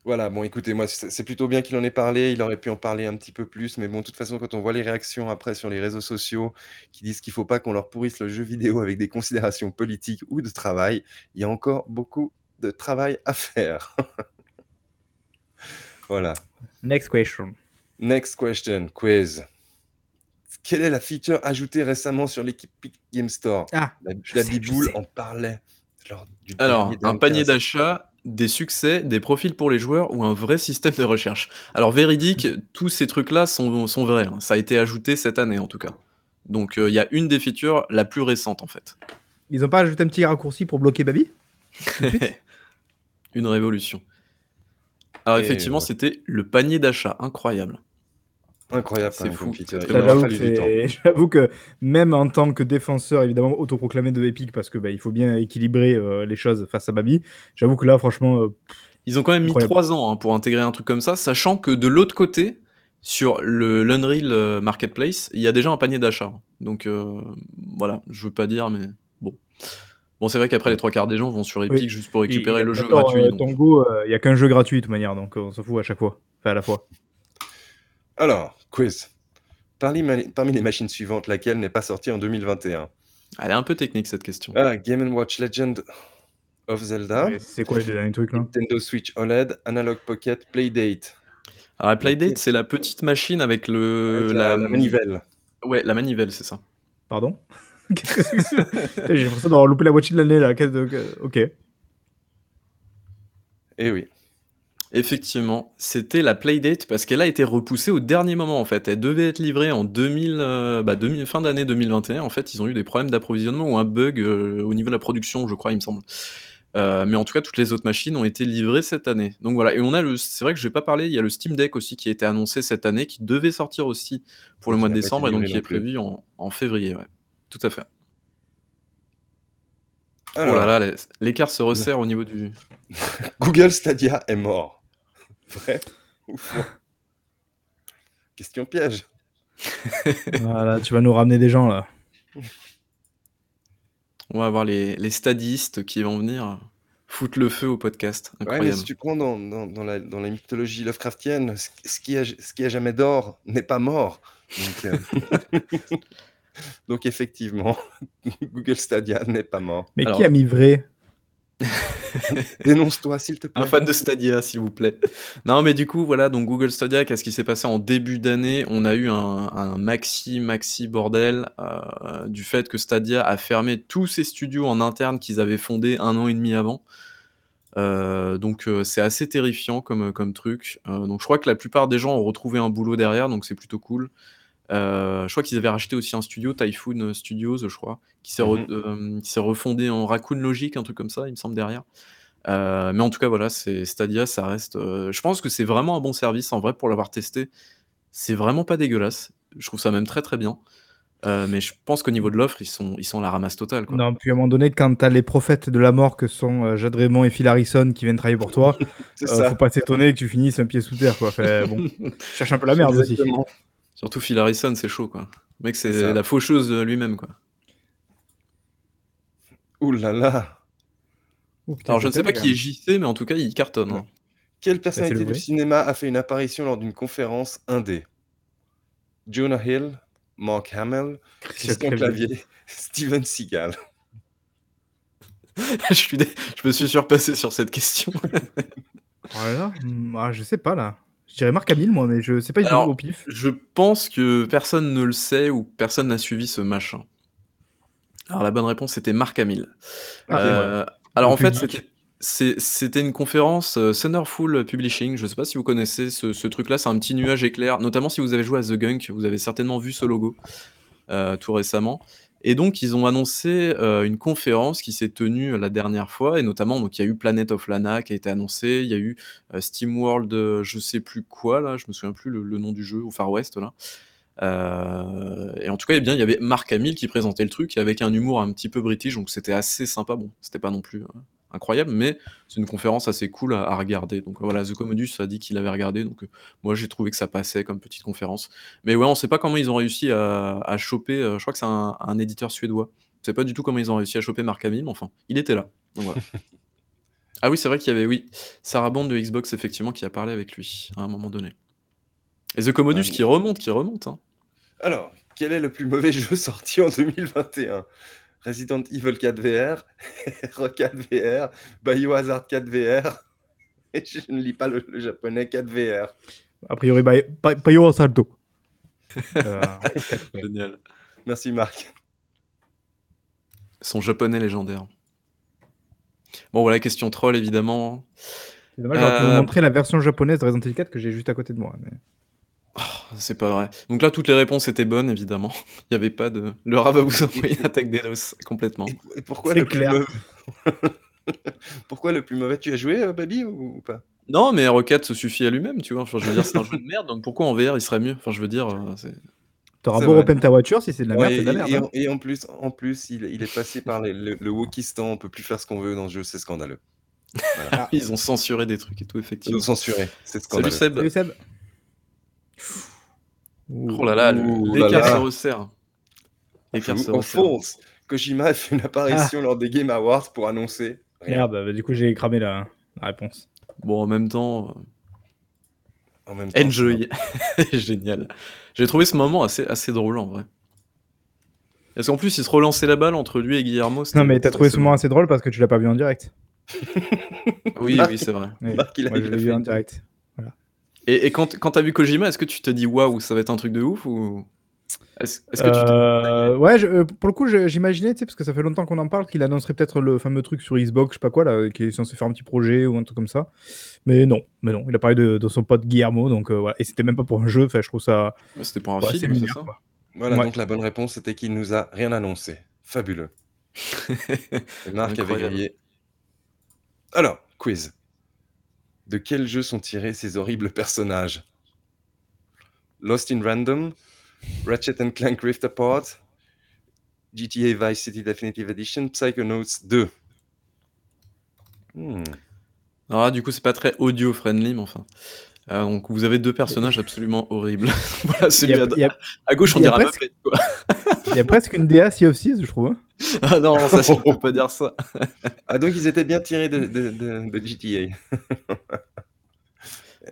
Voilà, bon, écoutez, moi, c'est plutôt bien qu'il en ait parlé. Il aurait pu en parler un petit peu plus, mais bon, de toute façon, quand on voit les réactions après sur les réseaux sociaux qui disent qu'il ne faut pas qu'on leur pourrisse le jeu vidéo avec des considérations politiques ou de travail, il y a encore beaucoup de travail à faire. voilà. Next question. Next question, quiz. Quelle est la feature ajoutée récemment sur l'équipe Game Store? Ah, La, la biboule en parlait. Alors, un panier d'achat des succès, des profils pour les joueurs ou un vrai système de recherche. Alors véridique, tous ces trucs-là sont, sont vrais. Hein. Ça a été ajouté cette année en tout cas. Donc euh, il y a une des features la plus récente en fait. Ils n'ont pas ajouté un petit raccourci pour bloquer Baby Une révolution. Alors effectivement, c'était le panier d'achat, incroyable. Incroyable, c'est fou. J'avoue que même en tant que défenseur, évidemment, autoproclamé de Epic, parce que bah, il faut bien équilibrer euh, les choses face à Babi, j'avoue que là, franchement. Euh, Ils ont quand même mis trois ans hein, pour intégrer un truc comme ça, sachant que de l'autre côté, sur le l'Unreal euh, Marketplace, il y a déjà un panier d'achat. Donc voilà, je veux pas dire, mais bon. Bon, c'est vrai qu'après, les trois quarts des gens vont sur Epic juste pour récupérer le jeu gratuit. Tango, il n'y a qu'un jeu gratuit de toute manière, donc on s'en fout à chaque fois. Enfin, à la fois. Alors, quiz. Parmi, les machines suivantes, laquelle n'est pas sortie en 2021 Elle est un peu technique cette question. Ah, Game Watch Legend of Zelda. C'est quoi les derniers trucs là? Nintendo Switch OLED, Analog Pocket, Playdate. Alors, Playdate, c'est la petite machine avec le la, manivelle. Ouais, la manivelle, c'est ça. Pardon? J'ai l'impression d'avoir loupé la moitié de l'année là. Ok. Eh oui. Effectivement, c'était la Playdate parce qu'elle a été repoussée au dernier moment en fait. Elle devait être livrée en 2000, euh, bah, fin d'année 2021. En fait, ils ont eu des problèmes d'approvisionnement ou un bug euh, au niveau de la production, je crois, il me semble. Euh, mais en tout cas, toutes les autres machines ont été livrées cette année. Donc voilà, et on a le, c'est vrai que je vais pas parler, il y a le Steam Deck aussi qui a été annoncé cette année, qui devait sortir aussi pour le mois de décembre, et donc qui est prévu en, février, ouais. Tout à fait. oh là là, l'écart se resserre au niveau du. Google Stadia est mort. Vrai ou faux? Question piège. voilà, tu vas nous ramener des gens là. On va avoir les, les stadistes qui vont venir foutre le feu au podcast. Ouais, mais si tu prends dans, dans, la, dans la, mythologie Lovecraftienne, ce, qui, a, ce qui a jamais d'or n'est pas mort. Donc, euh, Donc effectivement, Google Stadia n'est pas mort. Mais qui a mis vrai? Dénonce-toi, s'il te plaît. Un fan de Stadia, s'il vous plaît. Non, mais du coup, voilà, donc Google Stadia, qu'est-ce qui s'est passé en début d'année? On a eu un, maxi, maxi bordel euh, du fait que Stadia a fermé tous ses studios en interne qu'ils avaient fondés un an et demi avant. Euh, donc euh, c'est assez terrifiant comme, comme truc. donc je crois que la plupart des gens ont retrouvé un boulot derrière, donc c'est plutôt cool. Euh, je crois qu'ils avaient racheté aussi un studio, Typhoon Studios, je crois, qui s'est, mhm. euh, refondé en Raccoon Logic, un truc comme ça, il me semble, derrière. Euh, mais en tout cas, voilà, c'est Stadia, ça reste. je pense que c'est vraiment un bon service, en vrai, pour l'avoir testé. C'est vraiment pas dégueulasse. Je trouve ça même très très bien. mais je pense qu'au niveau de l'offre, ils sont, ils sont la ramasse totale. Quoi. Non, puis à un moment donné, quand tu as les prophètes de la mort que sont Jade Raymond et Phil Harrison qui viennent travailler pour toi, faut pas s'étonner que tu finisses un pied sous terre. Quoi. bon, cherche un peu la merde aussi. Surtout Phil Harrison, c'est chaud, quoi. Le mec, c'est la faucheuse lui-même, quoi. Ouh là là Alors, je ne sais pas qui est JC, mais en tout cas, il cartonne. Hein. Quelle bah, personnalité du cinéma a fait une apparition lors d'une conférence indé? Jonah Hill, Mark Hamill, Christian Clavier, Steven Seagal. je, suis je me suis surpassé sur cette question. voilà. Ah, je sais pas là. Je dirais Marc Hamill, moi, mais je sais pas du tout au pif. Je pense que personne ne le sait ou personne n'a suivi ce machin. Alors la bonne réponse c'était Marc Hamill. Ah, euh, alors en fait c'était une conférence euh, Centerful Publishing. Je ne sais pas si vous connaissez ce, truc-là. C'est un petit nuage éclair. Notamment si vous avez joué à The Gunk, vous avez certainement vu ce logo euh, tout récemment. Et donc, ils ont annoncé euh, une conférence qui s'est tenue la dernière fois, et notamment, donc, il y a eu Planet of Lana qui a été annoncé, il y a eu euh, Steam World, euh, je sais plus quoi, là, je me souviens plus le, nom du jeu, au Far West, là. et en tout cas, eh bien, il y avait Mark Hamill qui présentait le truc avec un humour un petit peu british, donc c'était assez sympa. Bon, c'était pas non plus incroyable, mais c'est une conférence assez cool à, regarder. Donc voilà, The Commodus a dit qu'il avait regardé, donc euh, moi j'ai trouvé que ça passait comme petite conférence. Mais ouais, on sait pas comment ils ont réussi à, choper, euh, je crois que c'est un, éditeur suédois. Je sais pas du tout comment ils ont réussi à choper Mark Hamill, mais enfin, il était là. ah oui, c'est vrai qu'il y avait, oui, Sarah Bond de Xbox, effectivement, qui a parlé avec lui à un moment donné. Et The Commodus qui remonte, qui remonte. Hein. Alors, quel est le plus mauvais jeu sorti en 2021 Resident Evil 4 VR, Rock 4 VR, Biohazard 4 VR. Et je ne lis pas le, japonais 4 VR. A priori, Biohazard. euh, Génial. Merci Marc. Son japonais légendaire. Bon, voilà, question troll évidemment. C'est dommage, j'aurais pu vous euh, montrer la version japonaise de Resident Evil 4 que j'ai juste à côté de moi. Mais... C'est pas vrai. Donc là, toutes les réponses étaient bonnes, évidemment. Il n'y avait pas de. Le rat va vous envoyer une attaque d'Eros complètement. Et, pourquoi le plus mauvais Pourquoi le plus mauvais Tu as joué, euh, Baby, ou, pas? Non, mais Rocket se suffit à lui-même, tu vois. Enfin, je veux dire, c'est un jeu de merde, donc pourquoi en VR il serait mieux? Enfin, je veux dire, euh, c'est. T'auras beau repeindre ta voiture, si c'est de la merde, c'est de la merde. Hein. Et, en plus, en plus il, est passé par le, le Wokistan, on peut plus faire ce qu'on veut dans le jeu, c'est scandaleux. Ils ont censuré des trucs et tout, effectivement. Ils ont censuré, c'est scandaleux. Salut Seb. Oh là là, l'écart se resserre. L'écart se resserre. Kojima a fait une apparition ah. lors des Game Awards pour annoncer. Merde, bah, du coup j'ai cramé la, réponse. Bon, en même temps. En même temps Enjoy. Génial. J'ai trouvé ce moment assez, assez drôle en vrai. Parce qu'en plus, il se relançait la balle entre lui et Guillermo. Non, mais t'as trouvé ce moment assez drôle parce que tu l'as pas vu en direct. oui, oui, c'est vrai. il a vu en direct. Et, quand, quand t'as vu Kojima, est-ce que tu te dis waouh, ça va être un truc de ouf ou est-ce que tu euh, Ouais, euh, pour le coup, j'imaginais, parce que ça fait longtemps qu'on en parle, qu'il annoncerait peut-être le fameux truc sur Xbox, je sais pas quoi, là, qui est censé faire un petit projet ou un truc comme ça. Mais non, mais non, il a parlé de, son pote Guillermo, donc euh, voilà. Et c'était même pas pour un jeu, enfin, je trouve ça. c'était pour un film, c'est ça Voilà, donc la bonne réponse, c'était qu'il nous a rien annoncé. Fabuleux. Marc avait grillé Alors, quiz. De quel jeu sont tirés ces horribles personnages? Lost in Random, Ratchet and Clank Rift Apart, GTA Vice City Definitive Edition, Psychonauts 2. Hmm. Alors du coup, c'est pas très audio friendly, mais enfin. Euh, donc vous avez deux personnages absolument horribles. voilà, celui à, à, gauche, on dirait presque... quoi. Il y a presque une DA Sea of Thieves, je trouve. Hein. ah non, ça, on peut pas dire ça. ah donc ils étaient bien tirés de, de, de, de GTA.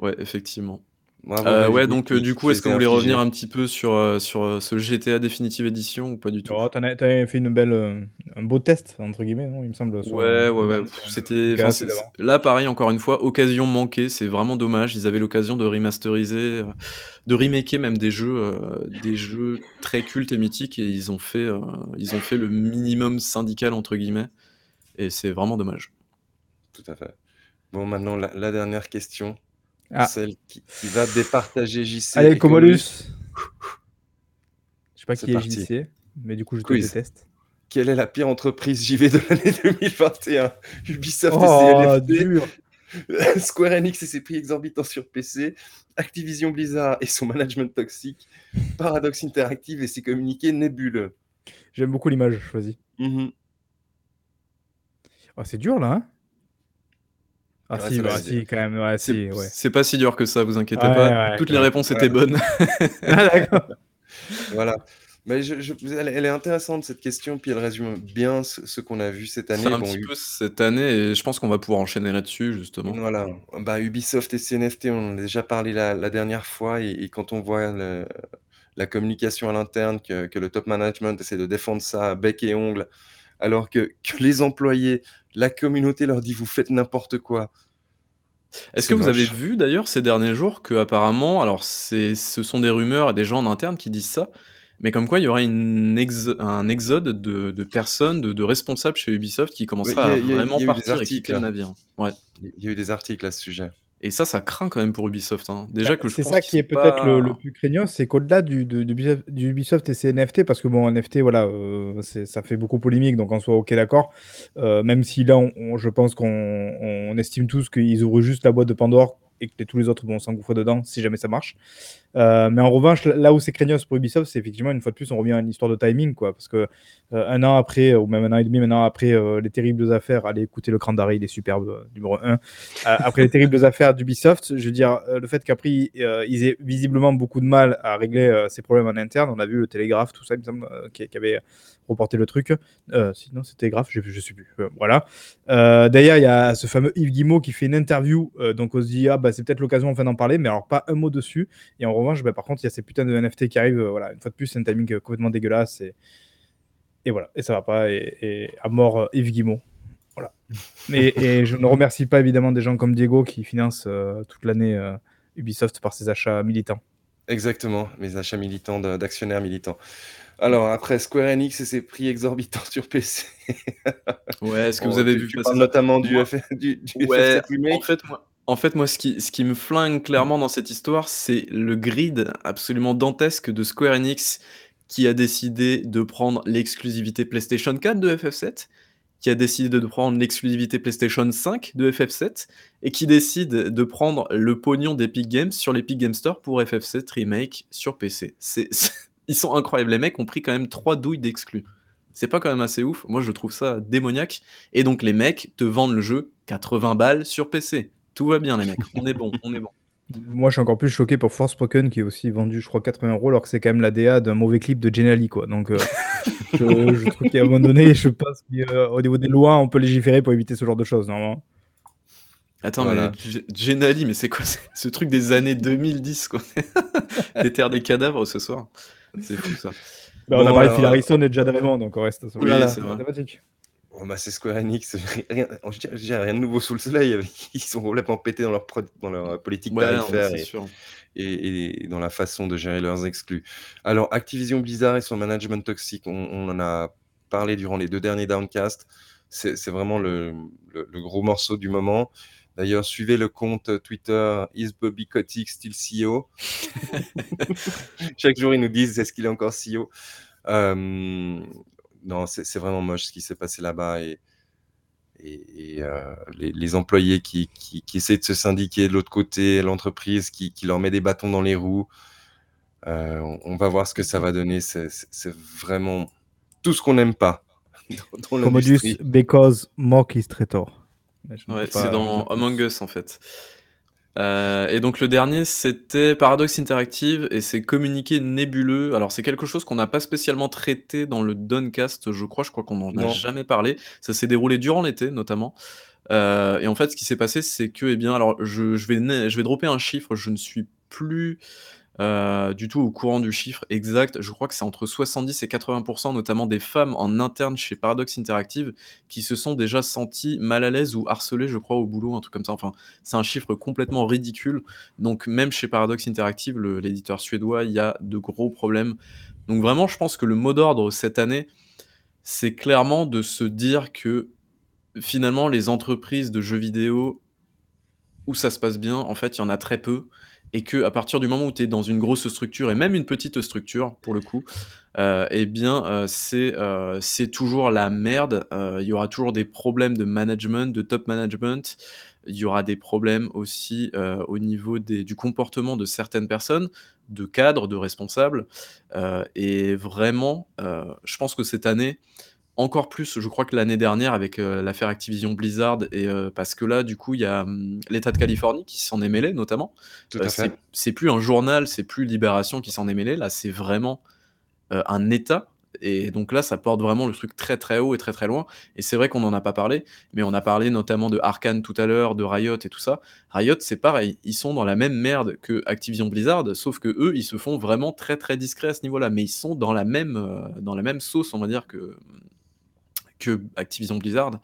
ouais, effectivement. Euh, ouais, donc euh, du coup, est-ce vous voulez revenir un petit peu sur, euh, sur ce GTA Definitive Edition ou pas du tout? Oh, T'avais fait une belle, un beau test, entre guillemets, non? Il me semble. Ouais, ouais, ouais. C'était, là, pareil, encore une fois, occasion manquée. C'est vraiment dommage. Ils avaient l'occasion de remasteriser, de remaker même des jeux, des jeux très cultes et mythiques, et ils ont fait, ils ont fait le minimum syndical entre guillemets, et c'est vraiment dommage. Tout à fait. Bon, maintenant la dernière question. Ah. Celle qui, va départager JC. Allez, Comolus. Je sais pas qui est JC, mais du coup, je te déteste. Quelle est la pire entreprise JV de l'année 2021 Ubisoft oh, et dur. Square Enix et ses prix exorbitants sur PC, Activision Blizzard et son management toxique, Paradox Interactive et ses communiqués nébuleux. J'aime beaucoup l'image choisie. Mm oh, c'est dur là, hein ah si, bah, si, quand même, ouais, si, ouais. C'est pas si dur que ça, vous inquiétez pas. Toutes les réponses étaient bonnes. ah, d'accord. voilà. Mais je, je, elle, est intéressante cette question, puis elle résume bien ce, qu'on a vu cette année. un bon, petit peu cette année, et je pense qu'on va pouvoir enchaîner là-dessus, justement. Voilà. Bah, Ubisoft et CNFT, on en a déjà parlé la, la dernière fois, et, quand on voit le, la communication à l'interne, que, que, le top management essaie de défendre ça bec et ongle, alors que, que les employés la communauté leur dit vous faites n'importe quoi. Est-ce que vous avez vu d'ailleurs ces derniers jours que apparemment, alors ce sont des rumeurs et des gens en interne qui disent ça, mais comme quoi il y aurait une un exode de, personnes, de, responsables chez Ubisoft qui commenceraient à vraiment partir et quitter le navire. Ouais. Il y a eu des articles à ce sujet. Et ça, ça craint quand même pour Ubisoft. Hein. Déjà bah, que c'est ça qui est peut-être le, plus craignant, c'est qu'au-delà du, Ubisoft et ses NFT, parce que bon, NFT, voilà, euh, ça fait beaucoup polémique, donc en soit ok, d'accord. Euh, même si là, je pense qu'on estime tous qu'ils ouvrent juste la boîte de Pandore et que tous les autres vont s'engouffrer dedans si jamais ça marche. Euh, mais en revanche, là où c'est craignant pour Ubisoft, c'est effectivement une fois de plus, on revient à une histoire de timing, quoi. Parce que euh, un an après, ou même un an et demi maintenant après euh, les terribles affaires, allez écouter le cran d'arrêt, il est superbe, numéro 1. après les terribles affaires d'Ubisoft, je veux dire, le fait qu'après, ils aient visiblement beaucoup de mal à régler ces problèmes en interne, on a vu le télégraphe, tout ça, il me semble, qui, avait reporter le truc. Sinon, c'était grave, je ne sais plus. Voilà. D'ailleurs, il y a ce fameux Yves Guimau qui fait une interview. donc, on se dit, ah, bah, c'est peut-être l'occasion enfin d'en parler, mais alors pas un mot dessus. Et en revanche, bah, par contre, il y a ces putains de NFT qui arrivent. voilà, une fois de plus, c'est un timing complètement dégueulasse. Et, et voilà, et ça va pas. Et, à mort, Yves Guimau. Voilà. et je ne remercie pas évidemment des gens comme Diego qui financent toute l'année Ubisoft par ses achats militants. Exactement, mes achats militants d'actionnaires militants. Alors après Square Enix et ses prix exorbitants sur PC. ouais, est-ce que vous avez vu tu notamment du, du, ouais, En fait, moi, en fait, moi, ce qui, me flingue clairement dans cette histoire, c'est le grid absolument dantesque de Square Enix qui a décidé de prendre l'exclusivité PlayStation 4 de FF7, qui a décidé de prendre l'exclusivité PlayStation 5 de FF7, et qui décide de prendre le pognon d'Epic Games sur l'Epic Game Store pour FF7 Remake sur PC. Ils sont incroyables. Les mecs ont pris quand même trois douilles d'exclus. C'est pas quand même assez ouf. Moi, je trouve ça démoniaque. Et donc, les mecs te vendent le jeu 80 balles sur PC. Tout va bien, les mecs. On est bon, on est bon. Moi, je suis encore plus choqué pour Force Spoken qui est aussi vendu, je crois, 80 euros, alors que c'est quand même la DA d'un mauvais clip de Genali, quoi. Donc, euh, je, trouve qu'à un moment donné, je pense qu'au euh, niveau des lois, on peut légiférer pour éviter ce genre de choses, normalement. Attends, mais Genali, mais c'est quoi ce truc des années 2010, quoi? Des terres des cadavres ce soir? C'est fou ça. Bah, on a parlé de Phil Harrison et de Raymond, donc on reste sur oui, c'est Bon, bah, c'est Square Enix, rien, rien de nouveau sous le soleil. Ils sont complètement pétés dans leur, dans leur politique ouais, tarifaire et, et, dans la façon de gérer leurs exclus. Alors, Activision Blizzard et son management toxique, on, en a parlé durant les deux derniers downcasts. C'est vraiment le, le, gros morceau du moment. D'ailleurs, suivez le compte Twitter Is Bobby Kotick still CEO Chaque jour, ils nous disent est-ce qu'il est encore CEO euh, Non, c'est vraiment moche ce qui s'est passé là-bas. Et, et, les, employés qui, qui, essaient de se syndiquer de l'autre côté, l'entreprise qui, qui, leur met des bâtons dans les roues. on, va voir ce que ça va donner. C'est vraiment tout ce qu'on n'aime pas. Commodus, because Mock is traitor. Ouais, c'est dans Among Us en fait. Euh, et donc le dernier, c'était Paradox Interactive et c'est communiqué nébuleux. Alors c'est quelque chose qu'on n'a pas spécialement traité dans le Doncast, je crois. Je crois qu'on n'en a jamais parlé. Ça s'est déroulé durant l'été notamment. Euh, et en fait, ce qui s'est passé, c'est que, eh bien, alors je, je, vais, je vais dropper un chiffre. Je ne suis plus euh, du tout au courant du chiffre exact. Je crois que c'est entre 70 et 80% notamment des femmes en interne chez Paradox Interactive, qui se sont déjà senties mal à l'aise ou harcelées, je crois, au boulot, un truc comme ça. Enfin, c'est un chiffre complètement ridicule. Donc même chez Paradox Interactive, l'éditeur suédois, il y a de gros problèmes. Donc vraiment, je pense que le mot d'ordre cette année, c'est clairement de se dire que finalement, les entreprises de jeux vidéo où ça se passe bien, en fait, il y en a très peu et que à partir du moment où tu es dans une grosse structure et même une petite structure pour le coup, euh, eh bien euh, c'est euh, c'est toujours la merde. Il y aura toujours des problèmes de management, de top management. Il y aura des problèmes aussi au niveau des, du comportement de certaines personnes, de cadres, de responsables. et vraiment, je pense que cette année, encore plus, je crois que l'année dernière avec euh, l'affaire Activision Blizzard et euh, parce que là, du coup, il y a hum, l'État de Californie qui s'en est mêlé notamment. Euh, c'est plus un journal, c'est plus Libération qui s'en est mêlé. Là, c'est vraiment un État. Et donc là, ça porte vraiment le truc très très haut et très très loin. Et c'est vrai qu'on n'en a pas parlé, mais on a parlé notamment de Arkane tout à l'heure, de Riot et tout ça. Riot, c'est pareil, ils sont dans la même merde que Activision Blizzard, sauf que eux, ils se font vraiment très très discrets à ce niveau-là, mais ils sont dans la même dans la même sauce, on va dire que que Activision Blizzard.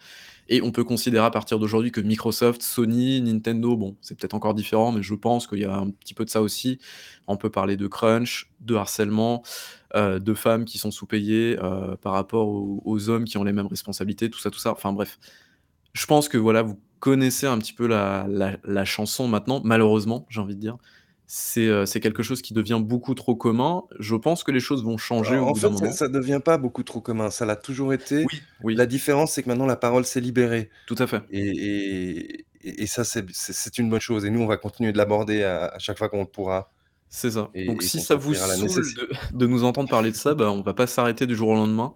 Et on peut considérer à partir d'aujourd'hui que Microsoft, Sony, Nintendo, bon, c'est peut-être encore différent, mais je pense qu'il y a un petit peu de ça aussi. On peut parler de crunch, de harcèlement, euh, de femmes qui sont sous-payées euh, par rapport aux, hommes qui ont les mêmes responsabilités, tout ça, tout ça. Enfin bref, je pense que voilà, vous connaissez un petit peu la, la chanson maintenant, malheureusement, j'ai envie de dire. Euh, c'est quelque chose qui devient beaucoup trop commun. Je pense que les choses vont changer au en fait, ça, ne devient pas beaucoup trop commun. Ça l'a toujours été. Oui, La différence, c'est que maintenant la parole s'est libérée. tout à fait. Et, et, ça, c'est une bonne chose. Et nous, on va continuer de l'aborder à, chaque fois qu'on le pourra. C'est ça. Donc si ça vous saoule de, nous entendre parler de ça, bah, on va pas s'arrêter du jour au lendemain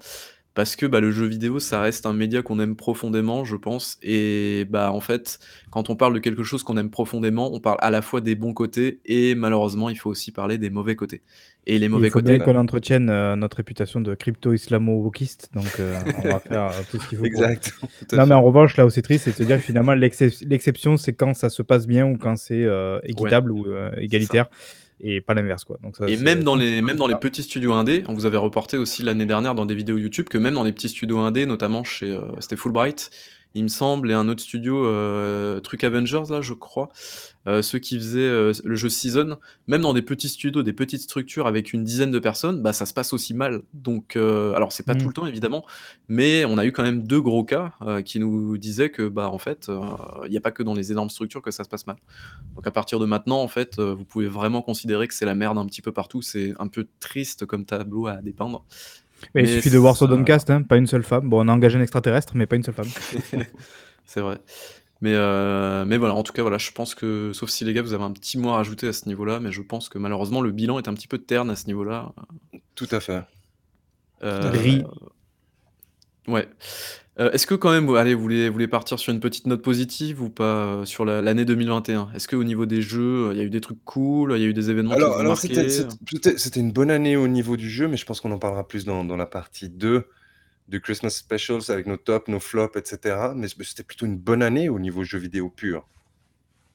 parce que bah, le jeu vidéo, ça reste un média qu'on aime profondément, je pense. Et bah, en fait, quand on parle de quelque chose qu'on aime profondément, on parle à la fois des bons côtés et malheureusement, il faut aussi parler des mauvais côtés. Et les mauvais côtés. Il faut qu'on entretienne euh, notre réputation de crypto-islamo-wokiste, donc euh, on va faire euh, tout ce qu'il faut. Exact. Non, mais en revanche, là où c'est triste, c'est de se dire que finalement, l'exception, c'est quand ça se passe bien ou quand c'est équitable ou égalitaire et pas l'inverse quoi. Donc et même dans les même dans les petits studios indés, on vous avait reporté aussi l'année dernière dans des vidéos YouTube que même dans les petits studios indés, notamment chez euh, c'était Fulbright, il me semble, et un autre studio, euh, truc Avengers, là, je crois, euh, ceux qui faisaient euh, le jeu Season, même dans des petits studios, des petites structures avec une dizaine de personnes, bah, ça se passe aussi mal. Donc, alors, c'est pas tout mmh. le temps, évidemment, mais on a eu quand même deux gros cas qui nous disaient que, bah, en fait, il n'y a pas que dans les énormes structures que ça se passe mal. Donc, à partir de maintenant, en fait, vous pouvez vraiment considérer que c'est la merde un petit peu partout. C'est un peu triste comme tableau à dépeindre. Mais, il suffit de voir Sodomcast, hein, pas une seule femme. Bon, on a engagé un extraterrestre, mais pas une seule femme. c'est vrai. Mais, euh, mais voilà, en tout cas, voilà, je pense que, sauf si les gars, vous avez un petit mot à rajouter à ce niveau-là, mais je pense que malheureusement, le bilan est un petit peu terne à ce niveau-là. Tout à fait. Euh, Ouais. Euh, est-ce que quand même, allez, vous voulez, vous voulez partir sur une petite note positive ou pas euh, sur l'année 2021 Est-ce qu'au niveau des jeux, il y a eu des trucs cool, il y a eu des événements qui Alors, c'était une bonne année au niveau du jeu, mais je pense qu'on en parlera plus dans, dans la partie 2 du Christmas Specials avec nos tops, nos flops, etc. Mais c'était plutôt une bonne année au niveau jeu vidéo pur.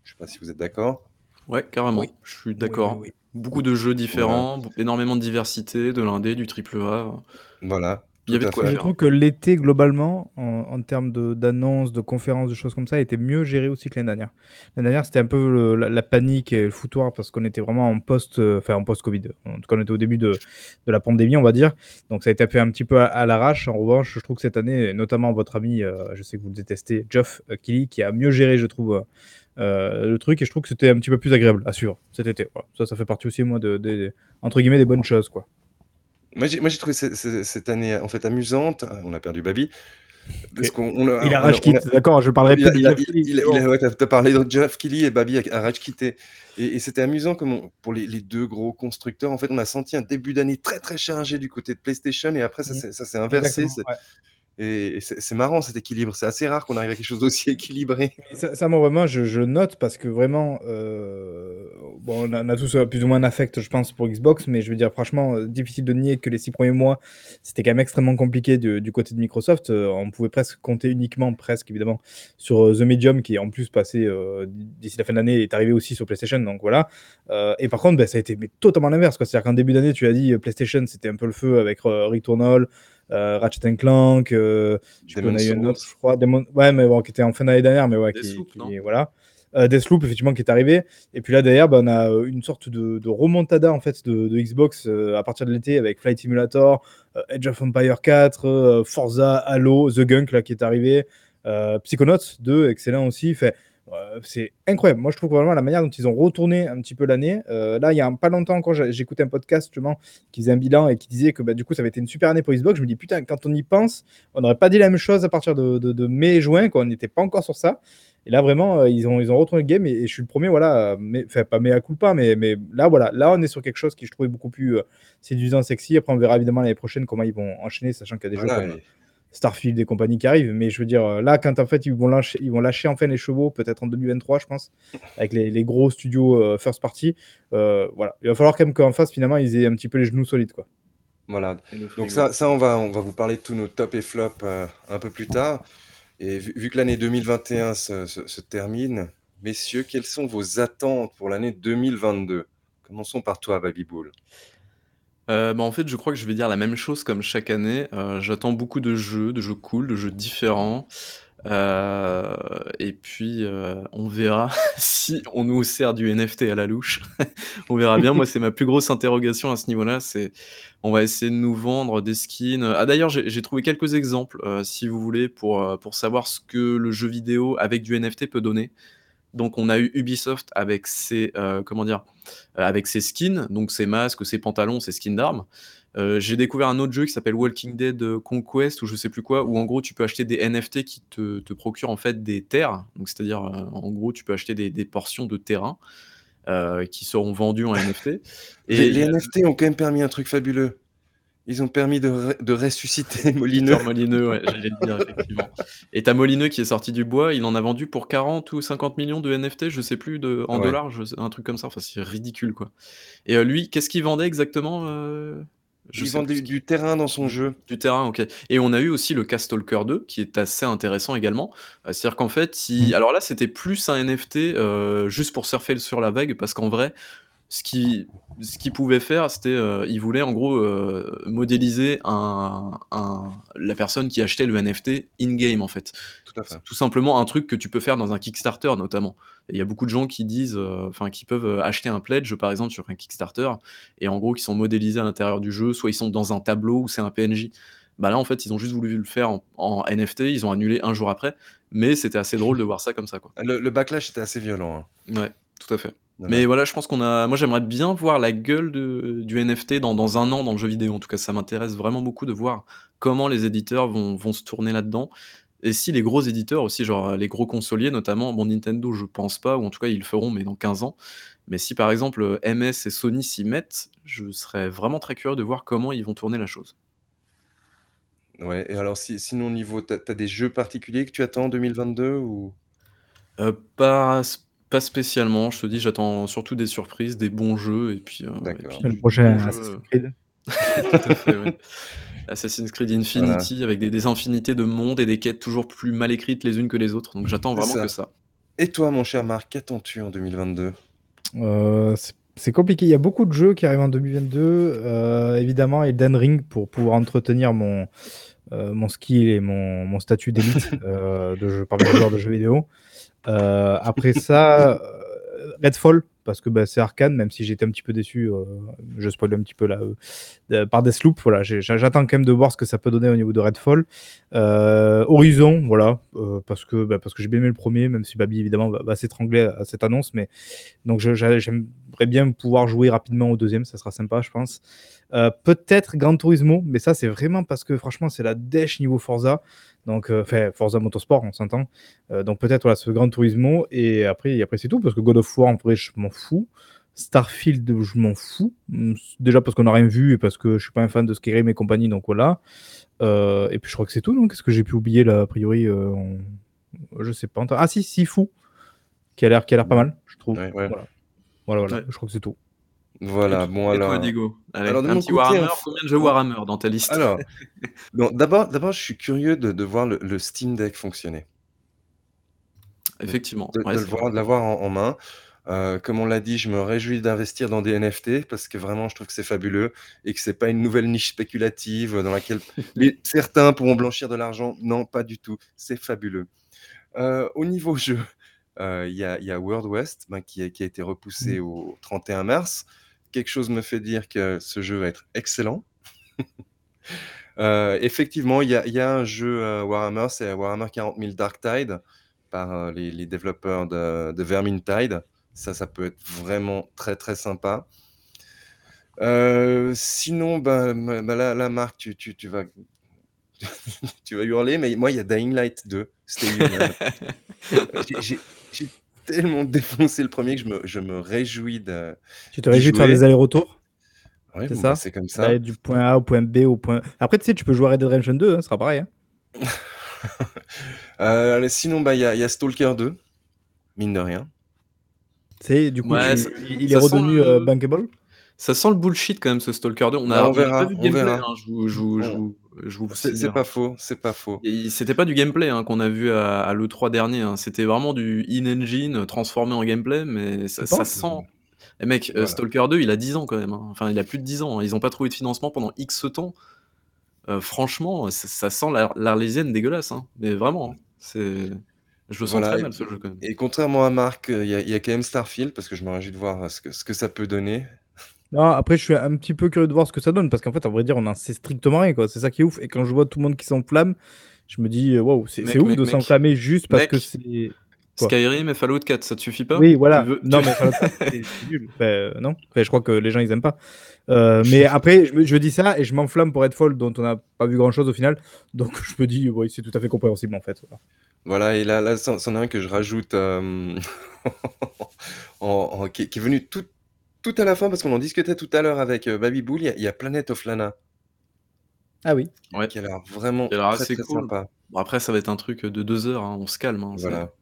Je sais pas si vous êtes d'accord. Ouais, carrément. Je suis d'accord. Beaucoup de jeux différents, énormément de diversité, de l'indé, du triple A. Voilà. Je trouve que l'été, globalement, en, termes d'annonces, de, conférences, de choses comme ça, était mieux géré aussi que l'année dernière. L'année dernière, c'était un peu la, panique et le foutoir parce qu'on était vraiment en post, euh, enfin en post-Covid. En tout cas, on était au début de, la pandémie, on va dire. Donc, ça a été fait un petit peu à, l'arrache. En revanche, je trouve que cette année, notamment votre ami, euh, je sais que vous le détestez, Geoff euh, Kelly, qui a mieux géré, je trouve, le truc. Et je trouve que c'était un petit peu plus agréable à suivre cet été. Ça, ça fait partie aussi, moi, de, entre guillemets, des bonnes choses, quoi. Moi, j'ai trouvé cette année en fait amusante. On a perdu Babi. il a rage quitté, d'accord, je parlerai plus de Jeff Il, a parlé de Jeff Kelly et Babi a rage quitté. Et, c'était amusant comme pour les, deux gros constructeurs, en fait, on a senti un début d'année très très chargé du côté de PlayStation et après ça s'est inversé. Et, c'est marrant cet équilibre. C'est assez rare qu'on arrive à quelque chose d'aussi équilibré. Ça, moi, vraiment, je, note parce que vraiment, euh, bon, on a, tous euh, plus ou moins un affect, je pense, pour Xbox, mais je veux dire, franchement, euh, difficile de nier que les six premiers mois, c'était quand même extrêmement compliqué du, côté de Microsoft. on pouvait presque compter uniquement, presque évidemment, sur The Medium, qui est en plus passé d'ici la fin de l'année, est arrivé aussi sur PlayStation. Donc voilà. et par contre, ben, ça a été totalement l'inverse. C'est-à-dire qu'en début d'année, tu as dit PlayStation, c'était un peu le feu avec Returnal. Euh, Ratchet Clank, euh, je, eu une autre, je crois, ouais, mais bon, qui était en fin d'année dernière, mais ouais, qui, qui voilà. Euh, Deathloop, effectivement, qui est arrivé. Et puis là, derrière, bah, on a une sorte de, de remontada en fait de, de Xbox à partir de l'été avec Flight Simulator, Edge of Empire 4, Forza, Halo, The Gunk là qui est arrivé, Psychonauts 2, excellent aussi. Fait, c'est incroyable. Moi, je trouve vraiment la manière dont ils ont retourné un petit peu l'année. Euh, là, il y a pas longtemps, quand j'écoutais un podcast justement qui faisait un bilan et qui disait que bah, du coup, ça avait été une super année pour Xbox, je me dis putain, quand on y pense, on n'aurait pas dit la même chose à partir de, mai-juin, quand on n'était pas encore sur ça. Et là, vraiment, euh, ils, ont, ils ont retourné le game et, je suis le premier, voilà, mais, enfin, pas à culpa, mais, mais là, voilà, là, on est sur quelque chose qui je trouvais beaucoup plus euh, séduisant, sexy. Après, on verra évidemment l'année prochaine comment ils vont enchaîner, sachant qu'il y a des jeux Starfield et compagnie qui arrivent. Mais je veux dire, euh, là, quand en fait ils vont lâcher, ils vont lâcher enfin les chevaux, peut-être en 2023, je pense, avec les, gros studios euh, first party, euh, voilà. Il va falloir quand même qu'en face, finalement, ils aient un petit peu les genoux solides, quoi. Voilà. Donc ça, ça on, va, on va vous parler de tous nos top et flop un peu plus tard. Et vu, que l'année 2021 se, se, termine, messieurs, quelles sont vos attentes pour l'année 2022 Commençons par toi, Baby Bull. Euh, bah, en fait, je crois que je vais dire la même chose comme chaque année. Euh, j'attends beaucoup de jeux, de jeux cool, de jeux différents. Euh, et puis, on verra si on nous sert du NFT à la louche. On verra bien. Moi, c'est ma plus grosse interrogation à ce niveau-là, c'est on va essayer de nous vendre des skins. Ah d'ailleurs, j'ai trouvé quelques exemples, si vous voulez, pour, pour savoir ce que le jeu vidéo avec du NFT peut donner. Donc on a eu Ubisoft avec ses, euh, comment dire, euh, avec ses skins, donc ses masques, ses pantalons, ses skins d'armes. Euh, j'ai découvert un autre jeu qui s'appelle Walking Dead Conquest ou je sais plus quoi, où en gros tu peux acheter des NFT qui te, te procurent en fait des terres. Donc c'est-à-dire en gros tu peux acheter des, des portions de terrain qui seront vendues en NFT. Et les NFT ont quand même permis un truc fabuleux. Ils ont permis de, de ressusciter Molineux. Molineux, ouais, j'allais le dire, effectivement. Et t'as Molineux qui est sorti du bois, il en a vendu pour 40 ou 50 millions de NFT, je sais plus, de, en dollars, un truc comme ça. Enfin, c'est ridicule, quoi. Et euh, lui, qu'est-ce qu'il vendait exactement euh... Il vendait du, terrain dans son jeu. Du terrain, ok. Et on a eu aussi le Castalker 2, qui est assez intéressant également. Euh, c'est-à-dire qu'en fait. Mmh. alors là, c'était plus un NFT euh, juste pour surfer sur la vague, parce qu'en vrai, ce qui ce qu'il pouvait faire, c'était, euh, il voulait en gros euh, modéliser un, un, la personne qui achetait le NFT in-game en fait. Tout, à fait. Tout simplement un truc que tu peux faire dans un Kickstarter notamment. Il y a beaucoup de gens qui disent, euh, enfin, qui peuvent acheter un pledge par exemple sur un Kickstarter et en gros qui sont modélisés à l'intérieur du jeu, soit ils sont dans un tableau ou c'est un PNJ. Bah là en fait ils ont juste voulu le faire en, en NFT, ils ont annulé un jour après, mais c'était assez drôle de voir ça comme ça quoi. Le, backlash était assez violent. Hein. Ouais, tout à fait. Mais voilà, je pense qu'on a. Moi, j'aimerais bien voir la gueule de, du NFT dans, dans, un an dans le jeu vidéo. En tout cas, ça m'intéresse vraiment beaucoup de voir comment les éditeurs vont, vont se tourner là-dedans. Et si les gros éditeurs aussi, genre les gros consoliers, notamment, bon, Nintendo, je pense pas, ou en tout cas, ils le feront, mais dans 15 ans. Mais si par exemple MS et Sony s'y mettent, je serais vraiment très curieux de voir comment ils vont tourner la chose. Ouais, et alors, si, sinon, au niveau, tu as, des jeux particuliers que tu attends en 2022 ou? Euh, Pas pas spécialement, je te dis, j'attends surtout des surprises, des bons jeux et puis, euh, Le prochain Assassin's Creed. Assassin's Creed Infinity avec des infinités de mondes et des quêtes toujours plus mal écrites les unes que les autres, donc j'attends vraiment que ça. Et toi, mon cher Marc, qu'attends-tu en 2022? Euh, c'est compliqué. Il y a beaucoup de jeux qui arrivent en 2022. Euh, évidemment, Elden Ring pour pouvoir entretenir mon, mon skill et mon, mon statut d'élite de jeu, parmi les joueurs de jeux vidéo. Euh, après ça, euh, Redfall, parce que bah, c'est Arkane, même si j'étais un petit peu déçu, euh, je spoil un petit peu là, euh, par Deathloop. Voilà, j'attends quand même de voir ce que ça peut donner au niveau de Redfall. Horizon, voilà, parce que, bah, que j'ai bien aimé le premier, même si Babi évidemment va, s'étrangler à, cette annonce, mais donc j'aimerais bien pouvoir jouer rapidement au deuxième, ça sera sympa, je pense. Peut-être Gran Turismo, mais ça c'est vraiment parce que franchement c'est la dèche niveau Forza. Donc, enfin, Forza Motorsport, on s'entend. donc peut-être voilà, ce Grand Turismo et après, après c'est tout parce que God of War, en vrai, je m'en fous. Starfield, je m'en fous. Hum, déjà parce qu'on n'a rien vu et parce que je suis pas un fan de Skyrim et compagnie, donc voilà. Euh, et puis je crois que c'est tout, non? Qu'est-ce que j'ai pu oublier là, a priori euh, Je sais pas. Ah si, si, fou. Qui a l'air, qui a l'air pas mal, je trouve. Voilà, voilà, je crois que c'est tout. Voilà, bon alors. Toi, Diego alors, un petit Warhammer, combien de jeux Warhammer dans ta liste? Alors, d'abord, d'abord, je suis curieux de, de voir le, Steam Deck fonctionner. Effectivement. De, de l'avoir en, en, main. Euh, comme on l'a dit, je me réjouis d'investir dans des NFT parce que vraiment, je trouve que c'est fabuleux et que c'est pas une nouvelle niche spéculative dans laquelle certains pourront blanchir de l'argent. Non, pas du tout. C'est fabuleux. Euh, au niveau jeu, euh, il y, a, World West ben, qui, a, été repoussé mmh. au 31 mars. Quelque chose me fait dire que ce jeu va être excellent. effectivement, il y, a un jeu Warhammer, c'est Warhammer 40 000 Dark Tide par les, développeurs de, de Vermintide. Ça, ça peut être vraiment très, très sympa. Euh, sinon, bah, bah, la, marque, tu, tu, tu vas, tu vas hurler, mais moi, il y a Dying Light 2. J'ai tellement défoncé le premier que je me, je me réjouis de. Tu te réjouis de faire des allers-retours? C'est ça? bah, C'est comme ça. du point A au point B au point. Après, tu sais, tu peux jouer à Red Dead Redemption 2, hein, ce sera pareil. Hein. Euh, sinon, il y, y, a Stalker 2, mine de rien. C'est du coup, il, est redevenu euh, bankable? Ça sent le bullshit quand même ce Stalker 2. On a, on verra, pas vu de gameplay, hein, je vous, C'est pas faux, c'est pas faux. C'était pas du gameplay hein, qu'on a vu à, l'E3 dernier. Hein. C'était vraiment du in-engine transformé en gameplay, mais ça, sent. Et mec, euh, Stalker 2, il a 10 ans quand même. Enfin, il a plus de 10 ans. Ils ont pas trouvé de financement pendant X temps. Euh, franchement, ça, sent l'arlésienne dégueulasse. Mais vraiment, c'est. Je le sens très mal ce jeu quand même. Et contrairement à Marc, il y, a quand même Starfield parce que je me réjouis de voir ce que, ce que ça peut donner. Non, après, je suis un petit peu curieux de voir ce que ça donne parce qu'en fait, à vrai dire, on en sait strictement rien. quoi. C'est ça qui est ouf. Et quand je vois tout le monde qui s'enflamme, je me dis, waouh, c'est ouf de s'enflammer juste parce que c'est. Skyrim et Fallout 4, ça te suffit pas? Oui, voilà. Non, mais Fallout 4, c'est nul. Ben, non, je crois que les gens, ils aiment pas. Euh, mais après, je, je, dis ça et je m'enflamme pour Redfall, dont on n'a pas vu grand chose au final. Donc, je me dis, oui, c'est tout à fait compréhensible en fait. Voilà, et là, là c'en est un que je rajoute euh, en, qui, est venu tout, tout à la fin, parce qu'on en discutait tout à l'heure avec euh, Baby Bull, il y, a Planet of Lana. Ah oui. Ouais. Qui a l'air vraiment très, assez cool. sympa. Bon, après, ça va être un truc de deux heures, hein, on se calme. Hein, voilà.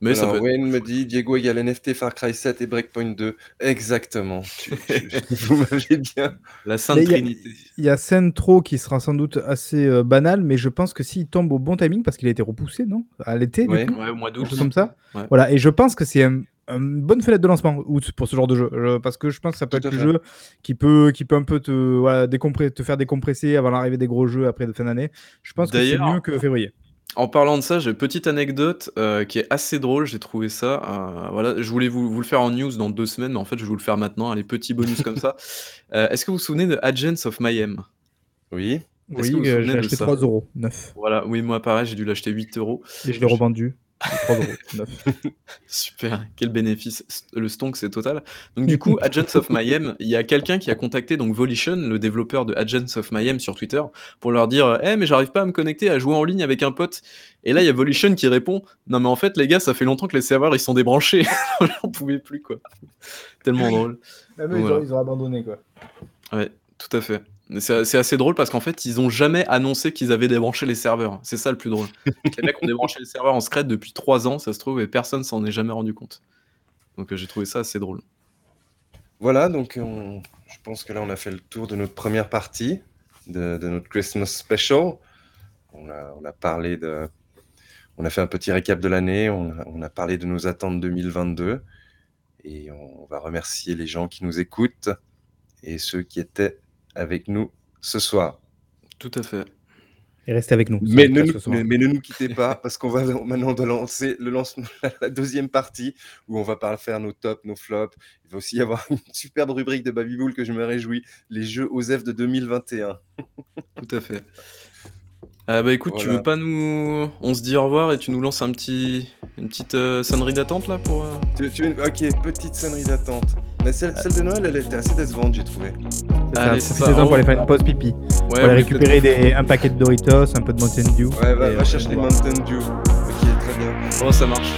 Mais ça Wayne me dit Diego égale NFT, Far Cry 7 et Breakpoint 2. Exactement. vous m'avez bien. La Sainte Trinité. Il y a Centro qui sera sans doute assez euh, banal, mais je pense que s'il tombe au bon timing, parce qu'il a été repoussé, non? À l'été ouais. ouais, au mois d'août. Comme ça? Voilà, et je pense que c'est une bonne fenêtre de lancement août pour ce genre de jeu. parce que je pense que ça peut être le jeu qui peut, qui peut un peu te, voilà, te faire décompresser avant l'arrivée des gros jeux après de fin d'année. Je pense que c'est mieux que février. En parlant de ça, j'ai une petite anecdote euh, qui est assez drôle. J'ai trouvé ça. Euh, voilà, je voulais vous, le faire en news dans deux semaines, mais en fait, je vais vous le faire maintenant. Allez, petit bonus comme ça. Euh, est-ce que vous vous souvenez de Agents of Mayhem? Oui. Oui, j'ai acheté 3 euros, 9. Voilà, oui, moi pareil, j'ai dû l'acheter 8 euros. Et je l'ai revendu. Super, quel bénéfice. Le stonk, c'est total. Donc, du coup, Agents of Mayhem, il y a quelqu'un qui a contacté donc Volition, le développeur de Agents of Mayhem sur Twitter, pour leur dire Eh, mais j'arrive pas à me connecter, à jouer en ligne avec un pote. Et là, il y a Volition qui répond Non, mais en fait, les gars, ça fait longtemps que les serveurs ils sont débranchés. J'en pouvais plus, quoi. Tellement drôle. Ah, ils, ont, ils ont abandonné, quoi. Ouais, tout à fait. C'est assez drôle parce qu'en fait, ils ont jamais annoncé qu'ils avaient débranché les serveurs. C'est ça le plus drôle. les mecs ont débranché les serveurs en secret depuis 3 ans, ça se trouve, et personne s'en est jamais rendu compte. Donc euh, j'ai trouvé ça assez drôle. Voilà, donc je pense que là, on a fait le tour de notre première partie de, notre Christmas Special. On a, parlé de. On a fait un petit récap de l'année, on, on, a parlé de nos attentes 2022. Et on va remercier les gens qui nous écoutent et ceux qui étaient avec nous ce soir. Tout à fait. Et restez avec nous. Mais ne, nous, mais, ne nous quittez pas parce qu'on va maintenant de lancer le lancement, la deuxième partie où on va faire nos tops, nos flops. Il va aussi y avoir une superbe rubrique de Babybull que je me réjouis, les jeux OSEF de 2021. Tout à fait. Ah bah écoute, tu veux pas nous... On se dit au revoir et tu nous lances un petit... une petite euh, sonnerie d'attente là pour... Euh tu, Ok, petite sonnerie d'attente. Mais celle, celle, de Noël, elle était assez décevante, j'ai trouvé. C'est ça, pour aller faire une pause pipi. Ouais, pour aller récupérer des, un paquet de Doritos, un peu de Mountain Dew. Ouais, va, va chercher les Mountain Dew. Ok, très bien. Oh, ça marche.